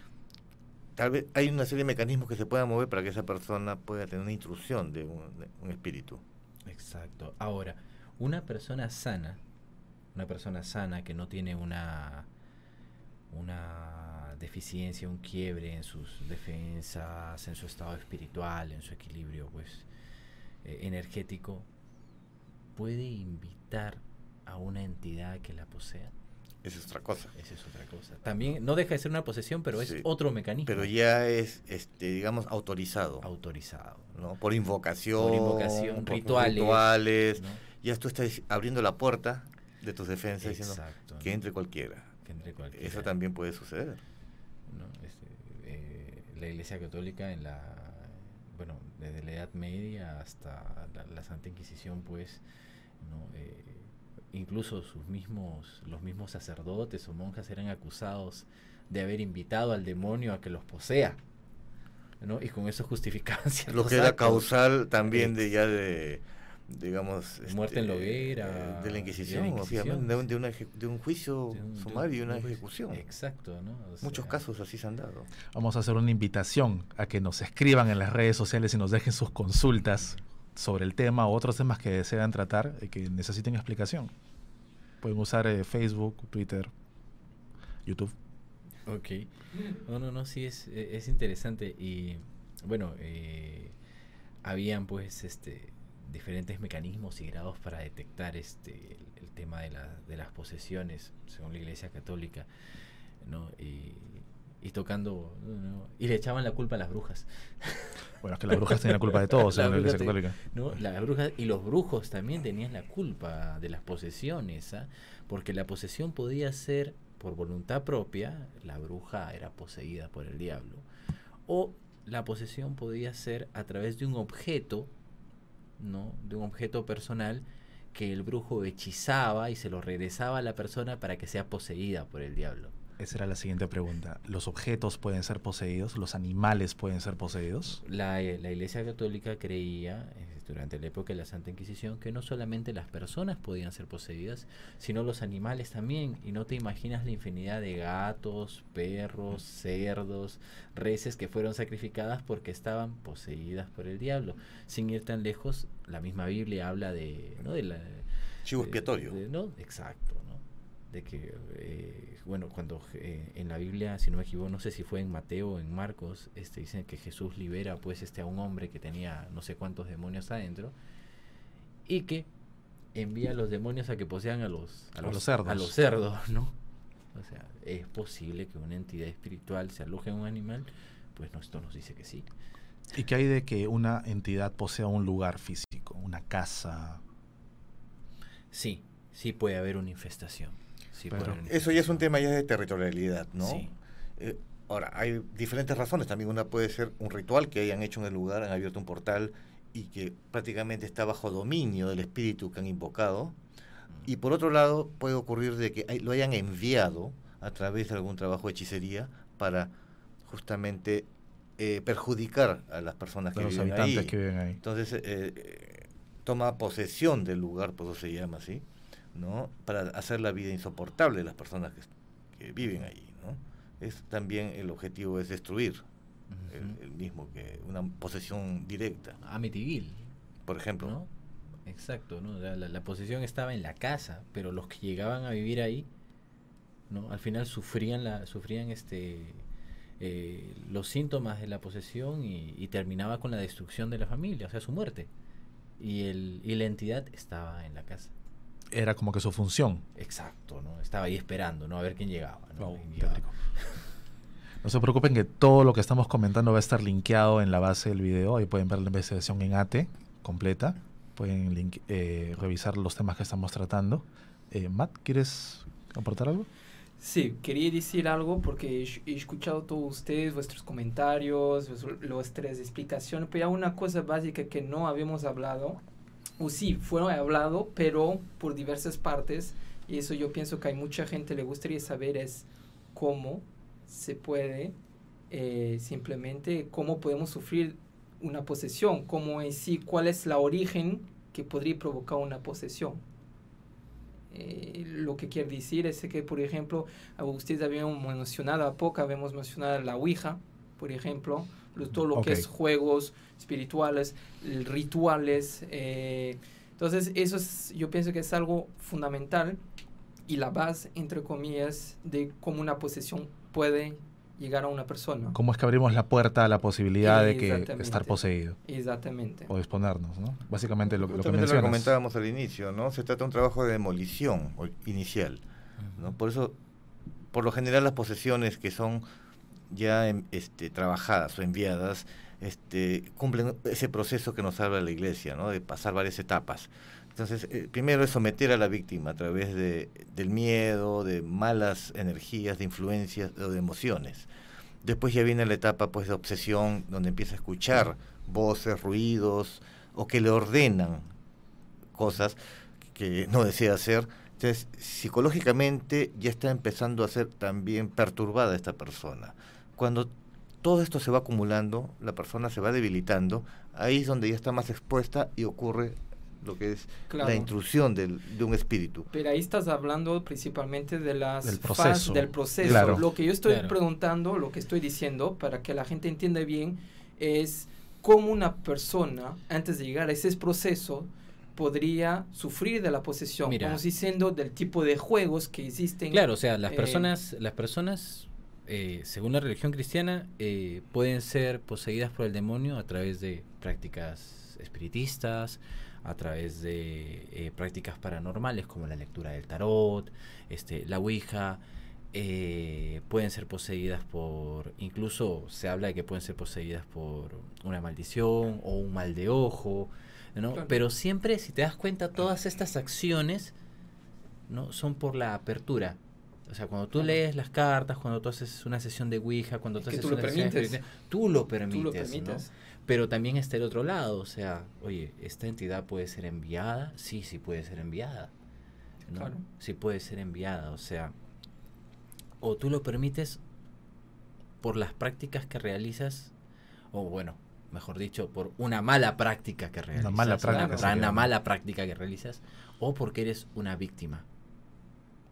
D: tal vez hay una serie de mecanismos que se puedan mover para que esa persona pueda tener una intrusión de un, espíritu.
B: Exacto. Ahora, una persona sana, una persona sana que no tiene una una deficiencia, un quiebre en sus defensas, en su estado espiritual, en su equilibrio pues eh, energético, puede invitar a una entidad que la posea.
D: Esa es otra cosa.
B: Esa es otra cosa. También no deja de ser una posesión, pero es otro mecanismo.
D: Pero ya es, este, digamos, autorizado.
B: autorizado.
D: ¿no? Por invocación,
B: Por invocación,
D: por
B: rituales,
D: rituales.
B: ¿no?
D: Ya tú estás abriendo la puerta de tus defensas diciendo
B: Exacto.
D: que entre cualquiera.
B: Que entre cualquiera.
D: Eso también puede suceder.
B: ¿no? Este, eh, la Iglesia Católica en la bueno desde la Edad Media hasta la, la Santa Inquisición pues ¿no? Eh, incluso sus mismos los mismos sacerdotes o monjas eran acusados de haber invitado al demonio a que los posea ¿no? y con eso justificaban ciertos
D: Lo que era
B: actos.
D: causal también de ya de digamos
B: Muerte en la
D: este,
B: hoguera,
D: eh, de
B: de
D: la Inquisición, de, un, de, una eje- de un juicio
B: un-
D: sumario y una ejecución.
B: exacto ¿no? O
D: Muchos casos así se han dado.
A: Vamos a hacer una invitación a que nos escriban en las redes sociales y nos dejen sus consultas sobre el tema o otros temas que desean tratar y que necesiten explicación. Pueden usar eh, Facebook, Twitter, YouTube.
B: Ok. No, no, no, sí, es, e- es interesante. Y bueno, eh, habían pues este diferentes mecanismos y grados para detectar este el, tema de, la- de las posesiones, según la Iglesia Católica, ¿no? Y tocando, ¿no? y le echaban la culpa a las brujas.
A: Bueno, es que las brujas tienen la culpa de todo, según la Iglesia Católica.
B: ¿no? Las brujas y los brujos también tenían la culpa de las posesiones, ¿ah? porque la posesión podía ser por voluntad propia, la bruja era poseída por el diablo, o la posesión podía ser a través de un objeto, ¿no? De un objeto personal que el brujo hechizaba y se lo regresaba a la persona para que sea poseída por el diablo.
A: Esa era la siguiente pregunta. ¿Los objetos pueden ser poseídos? ¿Los animales pueden ser poseídos?
B: La, eh, la Iglesia Católica creía, eh, durante la época de la Santa Inquisición, que no solamente las personas podían ser poseídas, sino los animales también. Y no te imaginas la infinidad de gatos, perros, cerdos, reses que fueron sacrificadas porque estaban poseídas por el diablo. Sin ir tan lejos, la misma Biblia habla de... ¿no? de la,
D: Chivo
B: de-
D: expiatorio.
B: de- ¿no? Exacto, ¿no? De que, eh, bueno, cuando eh, en la Biblia, si no me equivoco, no sé si fue en Mateo o en Marcos, este, dicen que Jesús libera pues este a un hombre que tenía no sé cuántos demonios adentro y que envía a los demonios a que posean a los,
A: A los cerdos.
B: A los cerdos, ¿no? O sea, es posible que una entidad espiritual se aloje en un animal, pues no, esto nos dice que sí.
A: ¿Y qué hay de que una entidad posea un lugar físico, una casa?
B: Sí, sí puede haber una infestación. Sí
A: Pero-
D: Eso ya es un tema ya de territorialidad, ¿no?
B: Sí.
D: Eh, ahora, hay diferentes razones. También una puede ser un ritual que hayan hecho en el lugar, han abierto un portal y que prácticamente está bajo dominio del espíritu que han invocado. Y por otro lado, puede ocurrir de que hay- lo hayan enviado a través de algún trabajo de hechicería para justamente eh, perjudicar a las personas que
A: los
D: viven
A: habitantes
D: ahí.
A: que viven ahí.
D: Entonces, eh, eh, toma posesión del lugar, por eso se llama así, ¿no? Para hacer la vida insoportable de las personas que, que viven allí, ¿no? Es también el objetivo es destruir el, mismo que una posesión directa,
B: Amityville,
D: por ejemplo.
B: ¿no? Exacto, ¿no? La, la- la posesión estaba en la casa, pero los que llegaban a vivir ahí, ¿no? Al final sufrían la, sufrían este eh, los síntomas de la posesión y, y terminaba con la destrucción de la familia, o sea, su muerte. Y el, y la entidad estaba en la casa.
A: Era como que su función.
B: Exacto, ¿no? Estaba ahí esperando, ¿no? A ver quién llegaba. ¿no? Y llegaba.
A: No se preocupen que todo lo que estamos comentando va a estar linkeado en la base del video. Ahí pueden ver la investigación en ATE completa. Pueden link- eh, revisar los temas que estamos tratando. Eh, Matt, ¿quieres aportar algo?
C: Sí, quería decir algo porque he escuchado todos ustedes, vuestros comentarios, vuestras explicaciones, pero hay una cosa básica que no habíamos hablado, o sí, fue hablado, pero por diversas partes, y eso yo pienso que hay mucha gente le gustaría saber es cómo se puede eh, simplemente, cómo podemos sufrir una posesión, cómo en sí, cuál es la origen que podría provocar una posesión. Eh, lo que quiere decir es que, por ejemplo, ustedes habían mencionado a poco, habíamos mencionado la Ouija, por ejemplo, lo- todo lo que
A: Ok.
C: es juegos espirituales, rituales. eh, entonces, eso es, yo pienso que es algo fundamental y la base, entre comillas, de cómo una posesión puede llegar a una persona.
A: ¿Cómo es que abrimos la puerta a la posibilidad de que
C: Exactamente.
A: estar poseído
C: Exactamente.
A: o disponernos, ¿no? Básicamente lo, lo que
D: Justamente lo que
A: mencionas.
D: comentábamos al inicio, ¿no? Se trata de un trabajo de demolición inicial, ¿no? Por eso, por lo general, las posesiones que son ya este, trabajadas o enviadas, este, cumplen ese proceso que nos habla la iglesia, ¿no? De pasar varias etapas. Entonces, eh, primero es someter a la víctima a través de, del miedo, de malas energías, de influencias o de emociones. Después ya viene la etapa pues de obsesión, donde empieza a escuchar voces, ruidos, o que le ordenan cosas que no desea hacer. Entonces, psicológicamente ya está empezando a ser también perturbada esta persona. Cuando todo esto se va acumulando, la persona se va debilitando, ahí es donde ya está más expuesta y ocurre lo que es
C: Claro.
D: la intrusión del- de un espíritu.
C: Pero ahí estás hablando principalmente de las
A: Del
C: fas-
A: proceso.
C: del proceso.
A: Claro.
C: Lo que yo estoy
B: Claro.
C: preguntando, lo que estoy diciendo, para que la gente entienda bien, es cómo una persona, antes de llegar a ese proceso, podría sufrir de la posesión.
B: Mira.
C: Estamos diciendo del tipo de juegos que existen.
B: Claro, o sea, las
C: eh,
B: personas, las personas, eh, según la religión cristiana, eh, pueden ser poseídas por el demonio a través de prácticas espiritistas, a través de eh, prácticas paranormales como la lectura del tarot, este, la ouija. eh, pueden ser poseídas por, incluso se habla de que pueden ser poseídas por una maldición o un mal de ojo, ¿no?
C: Claro.
B: Pero siempre, si te das cuenta, todas estas acciones no son por la apertura. O sea, cuando tú
C: Claro.
B: lees las cartas, cuando tú haces una sesión de Ouija, cuando
C: Es
B: tú haces
C: tú lo
B: una sesión
C: permites.
B: espiritual, tú lo
C: Tú
B: permites,
C: lo
B: ¿no?
C: permites.
B: Pero también está el otro lado, o sea, oye, ¿esta entidad puede ser enviada? Sí, sí puede ser enviada. ¿no?
C: Claro.
B: Sí puede ser enviada, o sea, o tú lo permites por las prácticas que realizas, o bueno, mejor dicho, por una mala práctica que realizas.
A: mala
B: ¿no?
A: práctica
B: Una
A: ¿no?
B: mala práctica que realizas, o porque eres una víctima.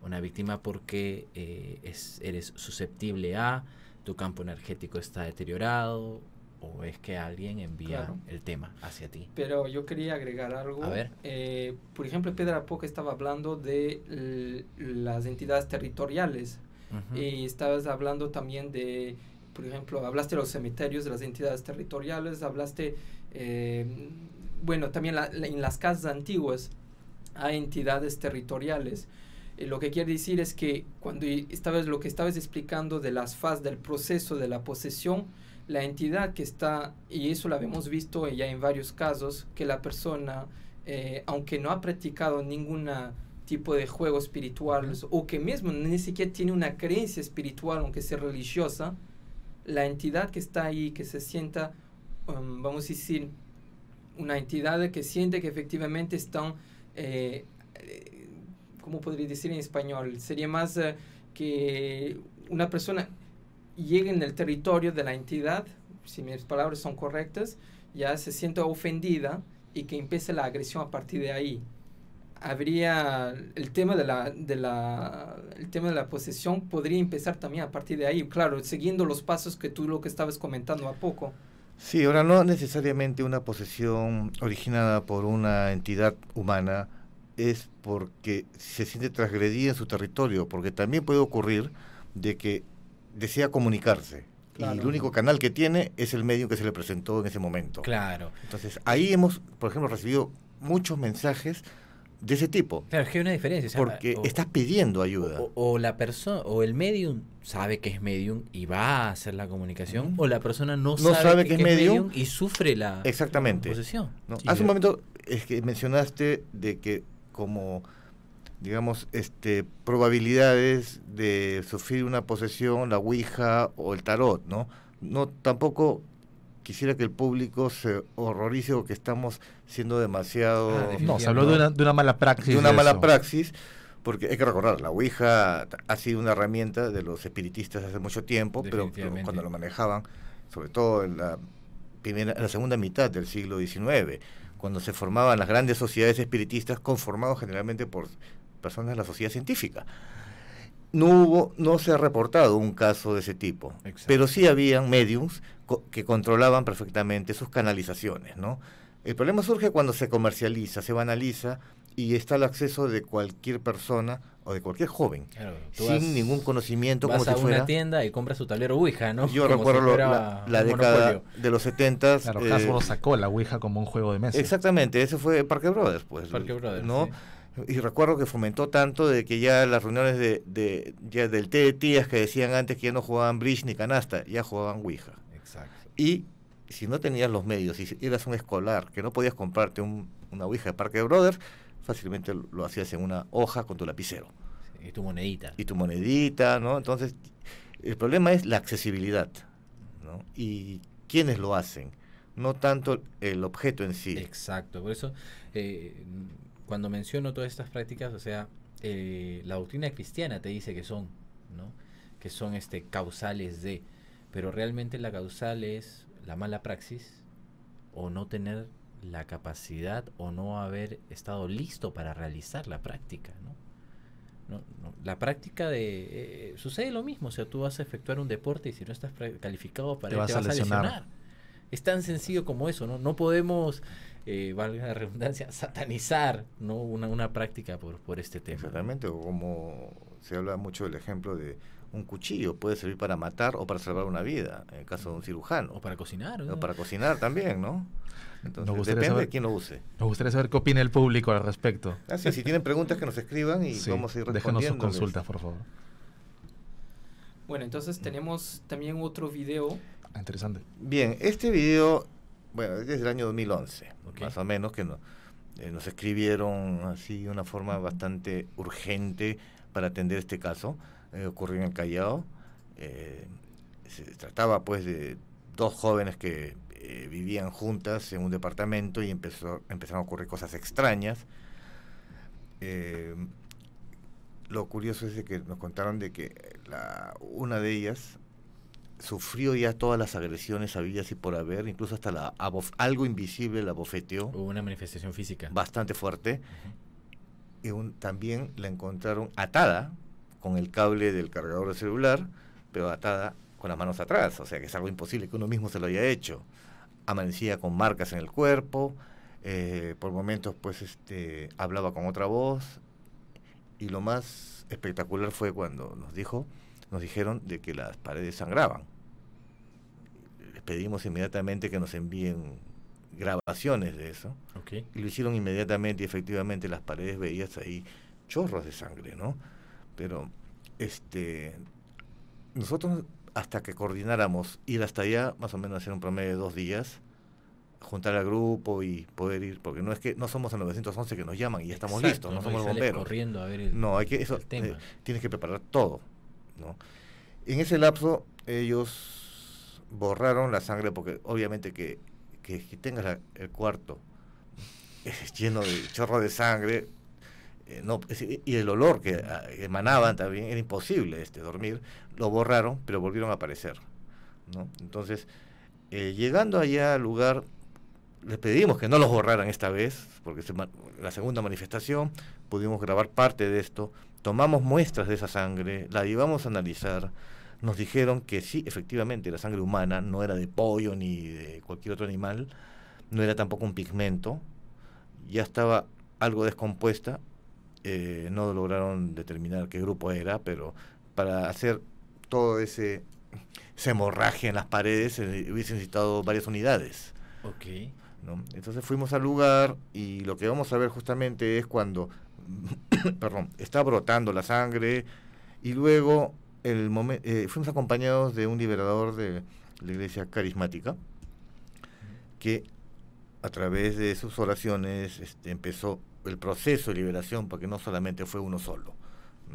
B: Una víctima porque eh, es, eres susceptible a, tu campo energético está deteriorado, o es que alguien envía
C: Claro.
B: el tema hacia ti.
C: Pero yo quería agregar algo.
B: A ver.
C: Eh, por ejemplo, Pedro Apoca estaba hablando de las entidades territoriales.
B: Ujú.
C: Y estabas hablando también de, por ejemplo, hablaste de los cementerios, de las entidades territoriales, hablaste, eh, bueno, también la- la- en las casas antiguas hay entidades territoriales. Eh, lo que quiere decir es que cuando estabas, lo que estabas explicando de las fases del proceso de la posesión, la entidad que está, y eso lo hemos visto ya en varios casos, que la persona, eh, aunque no ha practicado ningún tipo de juego espiritual, o que mismo ni siquiera tiene una creencia espiritual, aunque sea religiosa, la entidad que está ahí, que se sienta, um, vamos a decir, una entidad que siente que efectivamente están, eh, eh, ¿cómo podría decir en español? Sería más eh, que una persona llegue en el territorio de la entidad, si mis palabras son correctas, ya se siente ofendida y que empiece la agresión a partir de ahí. Habría el tema de la, de la, el tema de la posesión podría empezar también a partir de ahí, claro, siguiendo los pasos que tú lo que estabas comentando a poco.
D: Sí, ahora no necesariamente una posesión originada por una entidad humana es porque se siente transgredida en su territorio, porque también puede ocurrir de que desea comunicarse y el único canal que tiene es el medio que se le presentó en ese momento.
B: Claro.
D: Entonces, ahí hemos, por ejemplo, recibido muchos mensajes de ese tipo,
B: Claro, es que hay una diferencia. o sea,
D: porque
B: o-
D: estás pidiendo ayuda.
B: O, o la persona, o el medium sabe que es medium y va a hacer la comunicación, o la persona no,
D: No sabe que es medium.
B: y sufre la
D: Exactamente.
B: posesión.
D: Hace un momento es que mencionaste de que como digamos este probabilidades de sufrir una posesión, la ouija o el tarot, ¿no? No tampoco quisiera que el público se horrorice o que estamos siendo demasiado
B: Ah,
A: No, se habló de una, de una mala praxis.
D: de una mala
A: eso.
D: praxis, porque hay que recordar, la Ouija ha sido una herramienta de los espiritistas hace mucho tiempo, pero
B: Definitivamente.
D: cuando lo manejaban, sobre todo en la, primera, en la segunda mitad del siglo XIX, cuando se formaban las grandes sociedades espiritistas, conformados generalmente por personas de la sociedad científica. no hubo, no se ha reportado un caso de ese tipo,
B: Exacto.
D: pero sí habían mediums co- que controlaban perfectamente sus canalizaciones, ¿no? El problema surge cuando se comercializa, se banaliza y está el acceso de cualquier persona o de cualquier joven,
B: Claro,
D: sin
B: vas-
D: ningún conocimiento
B: vas
D: como
B: a
D: si fuera.
B: una tienda y compras tu tablero Ouija, ¿no?
D: Yo
B: Como si
D: recuerdo lo-
B: fuera
D: la, la década
B: monopolio.
D: de los 70
A: Claro, Hasbro sacó la Ouija como un juego de mesa.
D: Exactamente, ese fue Parque Brothers, pues.
B: Parque Brothers,
D: ¿no?
B: sí.
D: Y recuerdo que fomentó tanto de que ya las reuniones de, de- ya del té de tías que decían antes que ya no jugaban bridge ni canasta, ya jugaban Ouija.
B: Exacto.
D: Y si no tenías los medios, si eras un escolar que no podías comprarte un- una Ouija de Parque Brothers, fácilmente lo hacías en una hoja con tu lapicero
B: Y tu monedita.
D: y tu monedita, ¿no? Entonces, el problema es la accesibilidad, ¿no? Y quiénes lo hacen, no tanto el objeto en sí.
B: Exacto, por eso eh, cuando menciono todas estas prácticas, o sea, eh, la doctrina cristiana te dice que son, ¿no? Que son este causales de, pero realmente la causal es la mala praxis o no tener la capacidad o no haber estado listo para realizar la práctica, ¿no? No, no, La práctica de... eh, sucede lo mismo, o sea, tú vas a efectuar un deporte y si no estás calificado para
A: Te
B: él,
A: vas a lesionar.
B: Es tan sencillo como eso, ¿no? No podemos, eh, valga la redundancia, satanizar ¿no? una, una práctica por, por este tema.
D: Exactamente, o como se habla mucho del ejemplo de un cuchillo, puede servir para matar o para salvar una vida, en el caso de un cirujano,
B: O para cocinar.
D: o para cocinar también, ¿no? Entonces,
A: gustaría
D: depende
A: saber-
D: de quién lo use.
A: Nos gustaría saber qué opina el público al respecto.
D: Así, si tienen preguntas que nos escriban y
A: Sí,
D: vamos a ir
A: déjenos
D: respondiendo.
A: sus consultas, por favor.
C: Bueno, entonces tenemos también otro video.
A: Ah, interesante.
D: Bien, este video, bueno, es desde el año 2011,
B: Ok.
D: más o menos, que no- eh, nos escribieron así de una forma bastante urgente para atender este caso. Eh, ocurrió en el Callao. Eh, se trataba pues de dos jóvenes que eh, vivían juntas en un departamento y empezó, empezaron a ocurrir cosas extrañas. Eh, lo curioso es de que nos contaron de que la, una de ellas sufrió ya todas las agresiones habidas y por haber, incluso hasta la abof- algo invisible la bofeteó
B: Hubo una manifestación física.
D: bastante fuerte. Y un- también la encontraron atada con el cable del cargador de celular, pero atada con las manos atrás, o sea que es algo imposible que uno mismo se lo haya hecho. Amanecía con marcas en el cuerpo, eh, por momentos pues este hablaba con otra voz y lo más espectacular fue cuando nos dijo, nos dijeron de que las paredes sangraban. Les pedimos inmediatamente que nos envíen grabaciones de eso.
B: Ok.
D: Y lo hicieron inmediatamente y efectivamente las paredes veías ahí chorros de sangre, ¿no? Pero este nosotros hasta que coordináramos ir hasta allá, más o menos hacer un promedio de dos días, juntar al grupo y poder ir, porque no es que no somos el 911 que nos llaman y ya estamos
B: Exacto,
D: listos, no
B: Y
D: somos bomberos.
B: corriendo a ver el,
D: No, hay que eso eh, tienes que preparar todo, ¿no? En ese lapso ellos borraron la sangre porque obviamente que, que, que tengas la- el cuarto lleno de chorro de sangre eh, y el olor que ah, emanaban también era imposible este dormir lo borraron pero volvieron a aparecer ¿no? entonces eh, llegando allá al lugar les pedimos que no los borraran esta vez porque se la segunda manifestación pudimos grabar parte de esto tomamos muestras de esa sangre la llevamos a analizar nos dijeron que sí, efectivamente, la sangre humana no era de pollo ni de cualquier otro animal, no era tampoco un pigmento, ya estaba algo descompuesta, eh, no lograron determinar qué grupo era, pero para hacer todo ese, esa hemorragia en las paredes eh, hubiese necesitado varias unidades.
B: Ok.
D: ¿no? Entonces fuimos al lugar y lo que vamos a ver justamente es cuando, perdón, está brotando la sangre y luego el momen- eh, fuimos acompañados de un liberador de la iglesia carismática que a través de sus oraciones este, empezó el proceso de liberación porque no solamente fue uno solo.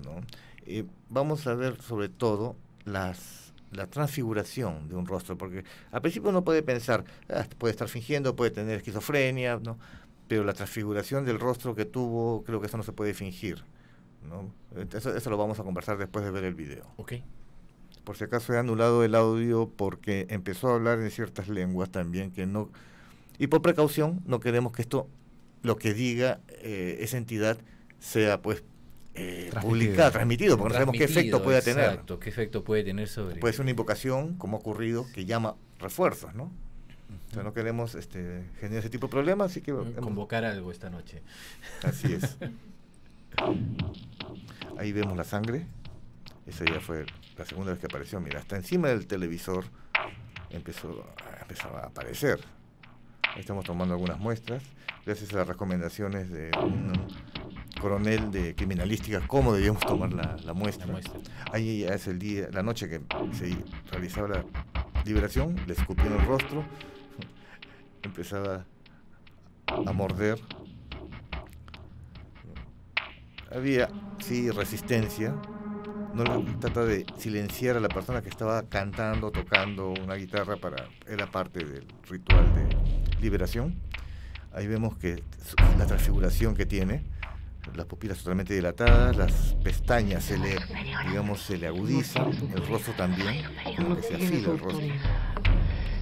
D: ¿no? Eh, vamos a ver sobre todo las, la transfiguración de un rostro, porque al principio uno puede pensar, "Ah, puede estar fingiendo, puede tener esquizofrenia, ¿no? pero la transfiguración del rostro que tuvo, creo que eso no se puede fingir. ¿no? Eso, eso lo vamos a conversar después de ver el video.
B: Ok.
D: Por si acaso he anulado el audio porque empezó a hablar en ciertas lenguas también que no... Y por precaución no queremos que esto, lo que diga eh, esa entidad, sea pues eh,
A: Transmitido.
D: publicado, transmitido, porque no sabemos qué efecto puede tener.
B: Exacto, qué efecto puede tener sobre...
D: Puede ser una invocación, como ha ocurrido, que llama refuerzos, ¿no? Entonces no queremos este, generar ese tipo de problemas, así que hemos-
B: convocar algo esta noche.
D: así es. Ahí vemos la sangre. Esa ya fue la segunda vez que apareció. Mira, hasta encima del televisor empezó, empezaba a aparecer. Ahí estamos tomando algunas muestras, gracias a las recomendaciones de un coronel de criminalística, cómo debíamos tomar la, la muestra.
B: La muestra.
D: Ahí es el día, la noche que se realizaba la liberación, le escupió en el rostro, empezaba a morder. Había, sí, resistencia. No le- trata de silenciar a la persona que estaba cantando, tocando una guitarra para era parte del ritual de liberación. Ahí vemos que la transfiguración que tiene, las pupilas totalmente dilatadas, las pestañas se le, digamos, se le agudizan, el rostro también, como
F: No
D: que se afila el rostro.
F: autoridad.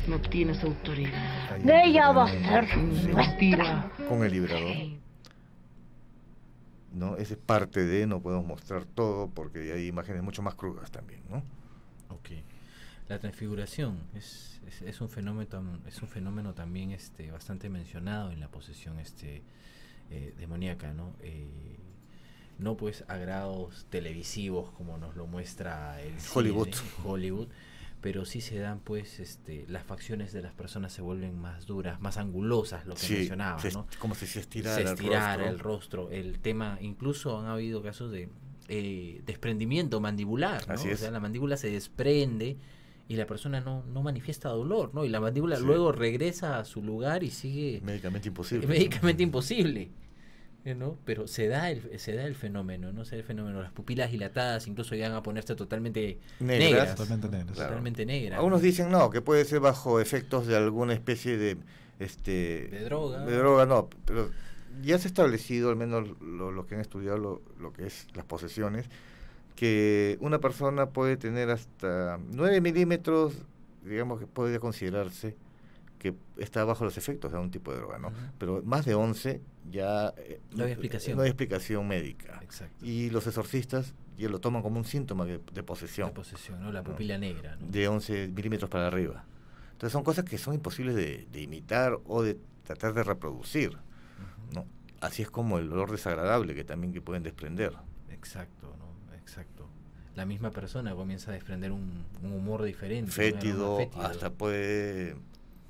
F: No tienes autoridad.
D: Ahí
G: De ella va a ser
D: con-
F: Mentira.
D: con el liberador. ¿no? Esa es parte de, no podemos mostrar todo porque hay imágenes mucho más crudas también, ¿no?
B: Ok. La transfiguración es, es, es un fenómeno es un fenómeno también este bastante mencionado en la posesión este eh, demoníaca, ¿no? Eh, no pues a grados televisivos como nos lo muestra el
D: Hollywood.
B: cine, Hollywood, pero sí se dan pues este las facciones de las personas se vuelven más duras, más angulosas, lo que
D: Sí,
B: mencionaba,
D: se-
B: ¿no?
D: como si se estirara,
B: se
D: el
B: estirara
D: rostro.
B: el rostro, el tema, incluso han habido casos de eh, desprendimiento mandibular, ¿no?
D: Así
B: O sea, la mandíbula se desprende y la persona no, no manifiesta dolor, ¿no? Y la mandíbula
D: Sí.
B: luego regresa a su lugar y sigue
D: Médicamente imposible.
B: médicamente imposible, ¿no? Pero se da el, se da el fenómeno, ¿no? Se da el fenómeno, las pupilas dilatadas incluso llegan a ponerse totalmente
D: Negras.
B: negras,
A: Totalmente negras.
D: Claro.
B: totalmente negras.
D: Algunos dicen no, que puede ser bajo efectos de alguna especie de este
B: De droga.
D: de droga, no, pero ya se ha establecido, al menos lo, lo que han estudiado lo, lo que es las posesiones, que una persona puede tener hasta 9 milímetros, digamos que podría considerarse que está bajo los efectos de algún tipo de droga, ¿no? Pero más de 11 ya eh,
B: No hay explicación.
D: no hay explicación médica.
B: Exacto.
D: Y los exorcistas ya lo toman como un síntoma de, de
B: La
D: posesión
B: posesión, ¿no? La pupila negra, ¿no?
D: de 11 milímetros para arriba. Entonces son cosas que son imposibles de, de imitar o de tratar de reproducir. ¿no? Así es como el olor desagradable que también que pueden desprender.
B: Exacto, ¿no? Exacto. La misma persona comienza a desprender un, un humor diferente.
D: Fétido,
B: fétido.
D: hasta puede,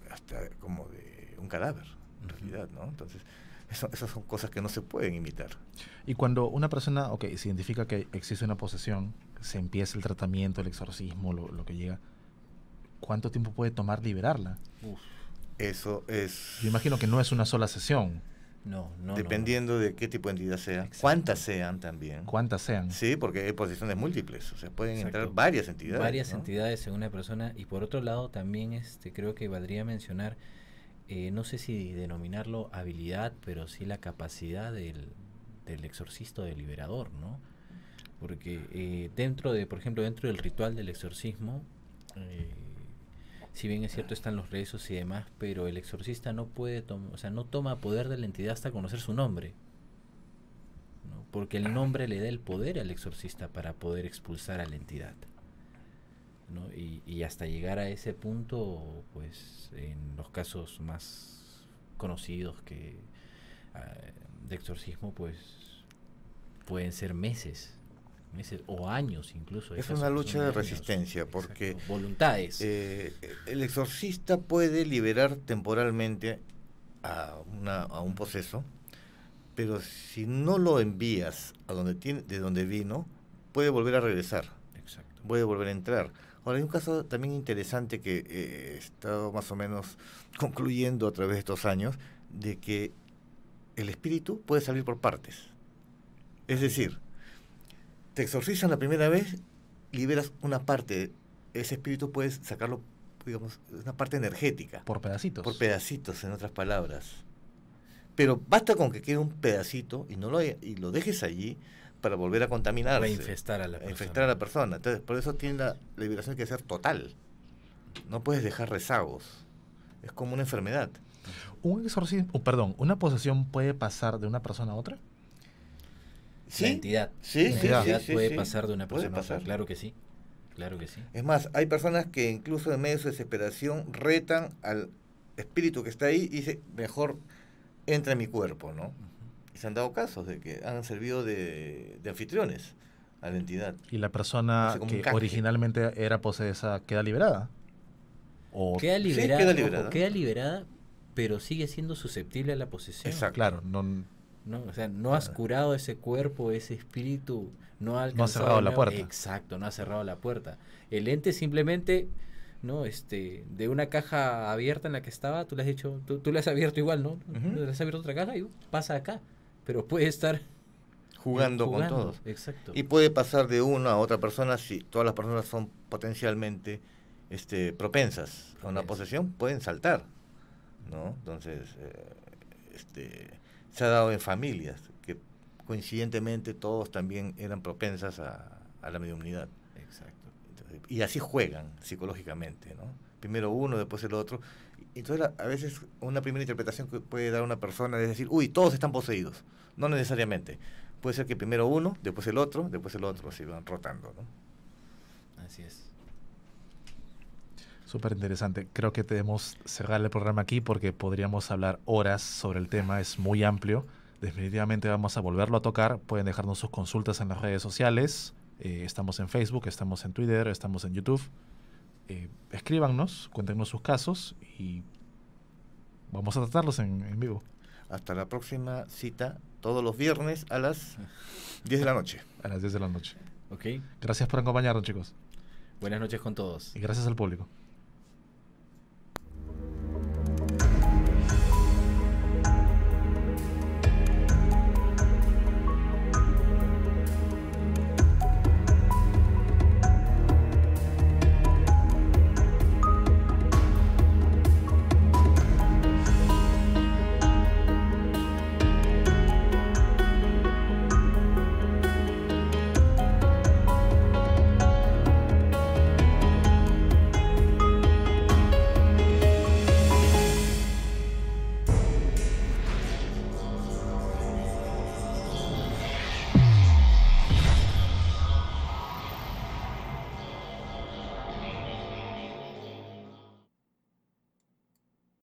D: hasta como de un cadáver, en realidad, ¿no? Entonces, eso- esas son cosas que no se pueden imitar.
A: Y cuando una persona, ok, se identifica que existe una posesión, se empieza el tratamiento, el exorcismo, lo, lo que llega, ¿cuánto tiempo puede tomar liberarla?
B: Uf,
D: Eso es...
A: Yo imagino que no es una sola sesión,
B: no, no, no.
D: dependiendo de qué tipo de entidad sea,
B: Exacto.
D: cuántas sean también.
A: cuántas sean.
D: Sí, porque hay posesiones múltiples, o sea, pueden
B: Exacto.
D: entrar varias entidades.
B: Varias
D: ¿no?
B: entidades en una persona. Y por otro lado, también este creo que valdría mencionar, eh, no sé si denominarlo habilidad, pero sí la capacidad del, del exorcista del liberador, ¿no? Porque eh, dentro de, por ejemplo, dentro del ritual del exorcismo, eh, si bien es cierto están los rezos y demás, pero el exorcista no puede, o sea, no toma poder de la entidad hasta conocer su nombre. ¿no? Porque el nombre le da el poder al exorcista para poder expulsar a la entidad. ¿no? Y, y hasta llegar a ese punto, pues en los casos más conocidos que ah, de exorcismo, pues pueden ser meses, meses o años incluso.
D: Es una lucha de
B: años.
D: resistencia, porque,
B: Exacto, voluntades.
D: Eh, el exorcista puede liberar temporalmente a, una, a un poseso, pero si no lo envías a donde tiene, de donde vino, puede volver a regresar,
B: Exacto.
D: puede volver a entrar. Ahora, hay un caso también interesante que eh, he estado más o menos concluyendo a través de estos años, de que el espíritu puede salir por partes. Es decir, te exorcizan la primera vez, liberas una parte, ese espíritu puedes sacarlo, digamos, una parte energética,
A: Por pedacitos.
D: por pedacitos, en otras palabras. Pero basta con que quede un pedacito y no lo y lo dejes allí para volver a contaminarse,
B: Reinfestar a la persona.
D: infectar a la persona. Entonces, por eso tiene la, la liberación que ser total. No puedes dejar rezagos. Es como una enfermedad.
A: Un exorcismo, oh, perdón, ¿una posesión puede pasar de una persona a otra?
D: Sí,
B: La entidad.
D: sí,
B: La
D: sí,
B: entidad
D: sí, sí,
B: puede
D: sí.
B: pasar de una persona a otra. Claro que sí. Claro que sí.
D: Es más, hay personas que incluso en medio de su desesperación retan al espíritu que está ahí y dice, mejor entra en mi cuerpo, ¿no? Y se han dado casos de que han servido de, de anfitriones a la entidad.
A: ¿Y la persona que originalmente era poseesa queda liberada? O,
B: Queda
D: Sí,
B: liberada,
D: queda
B: ojo,
D: liberada.
B: queda liberada, pero sigue siendo susceptible a la posesión.
D: Exacto.
A: claro, no,
B: ¿no? O sea, no has curado ese cuerpo, ese espíritu, no ha alcanzado
A: cerrado la puerta.
B: Exacto, no ha cerrado la puerta. El ente simplemente, ¿no? Este, de una caja abierta en la que estaba, tú le has dicho, tú, tú le has abierto igual, ¿no? Le has abierto otra caja y pasa acá. Pero puede estar
D: Jugando, con todos.
B: Exacto.
D: Y puede pasar de una a otra persona si todas las personas son potencialmente este, propensas a una posesión, pueden saltar, ¿no? Entonces, eh, este, se ha dado en familias que coincidentemente todos también eran propensas a, a la mediunidad.
B: Exacto.
D: Entonces, y así juegan psicológicamente, ¿no? Primero uno, después el otro. Entonces, a a veces una primera interpretación que puede dar una persona es decir, uy, todos están poseídos. No necesariamente. Puede ser que primero uno, después el otro, después el otro, se van rotando, ¿no?
B: Así es.
A: Súper interesante. Creo que debemos cerrar el programa aquí porque podríamos hablar horas sobre el tema. Es muy amplio. Definitivamente vamos a volverlo a tocar. Pueden dejarnos sus consultas en las redes sociales. Eh, estamos en Facebook, estamos en Twitter, estamos en YouTube. Eh, escríbanos, cuéntenos sus casos y vamos a tratarlos en, en vivo
D: Hasta la próxima cita, todos los viernes a las 10 de la noche.
A: a las 10 de la noche.
B: Ok.
A: Gracias por acompañarnos, chicos.
B: Buenas noches con todos.
A: Y gracias al público.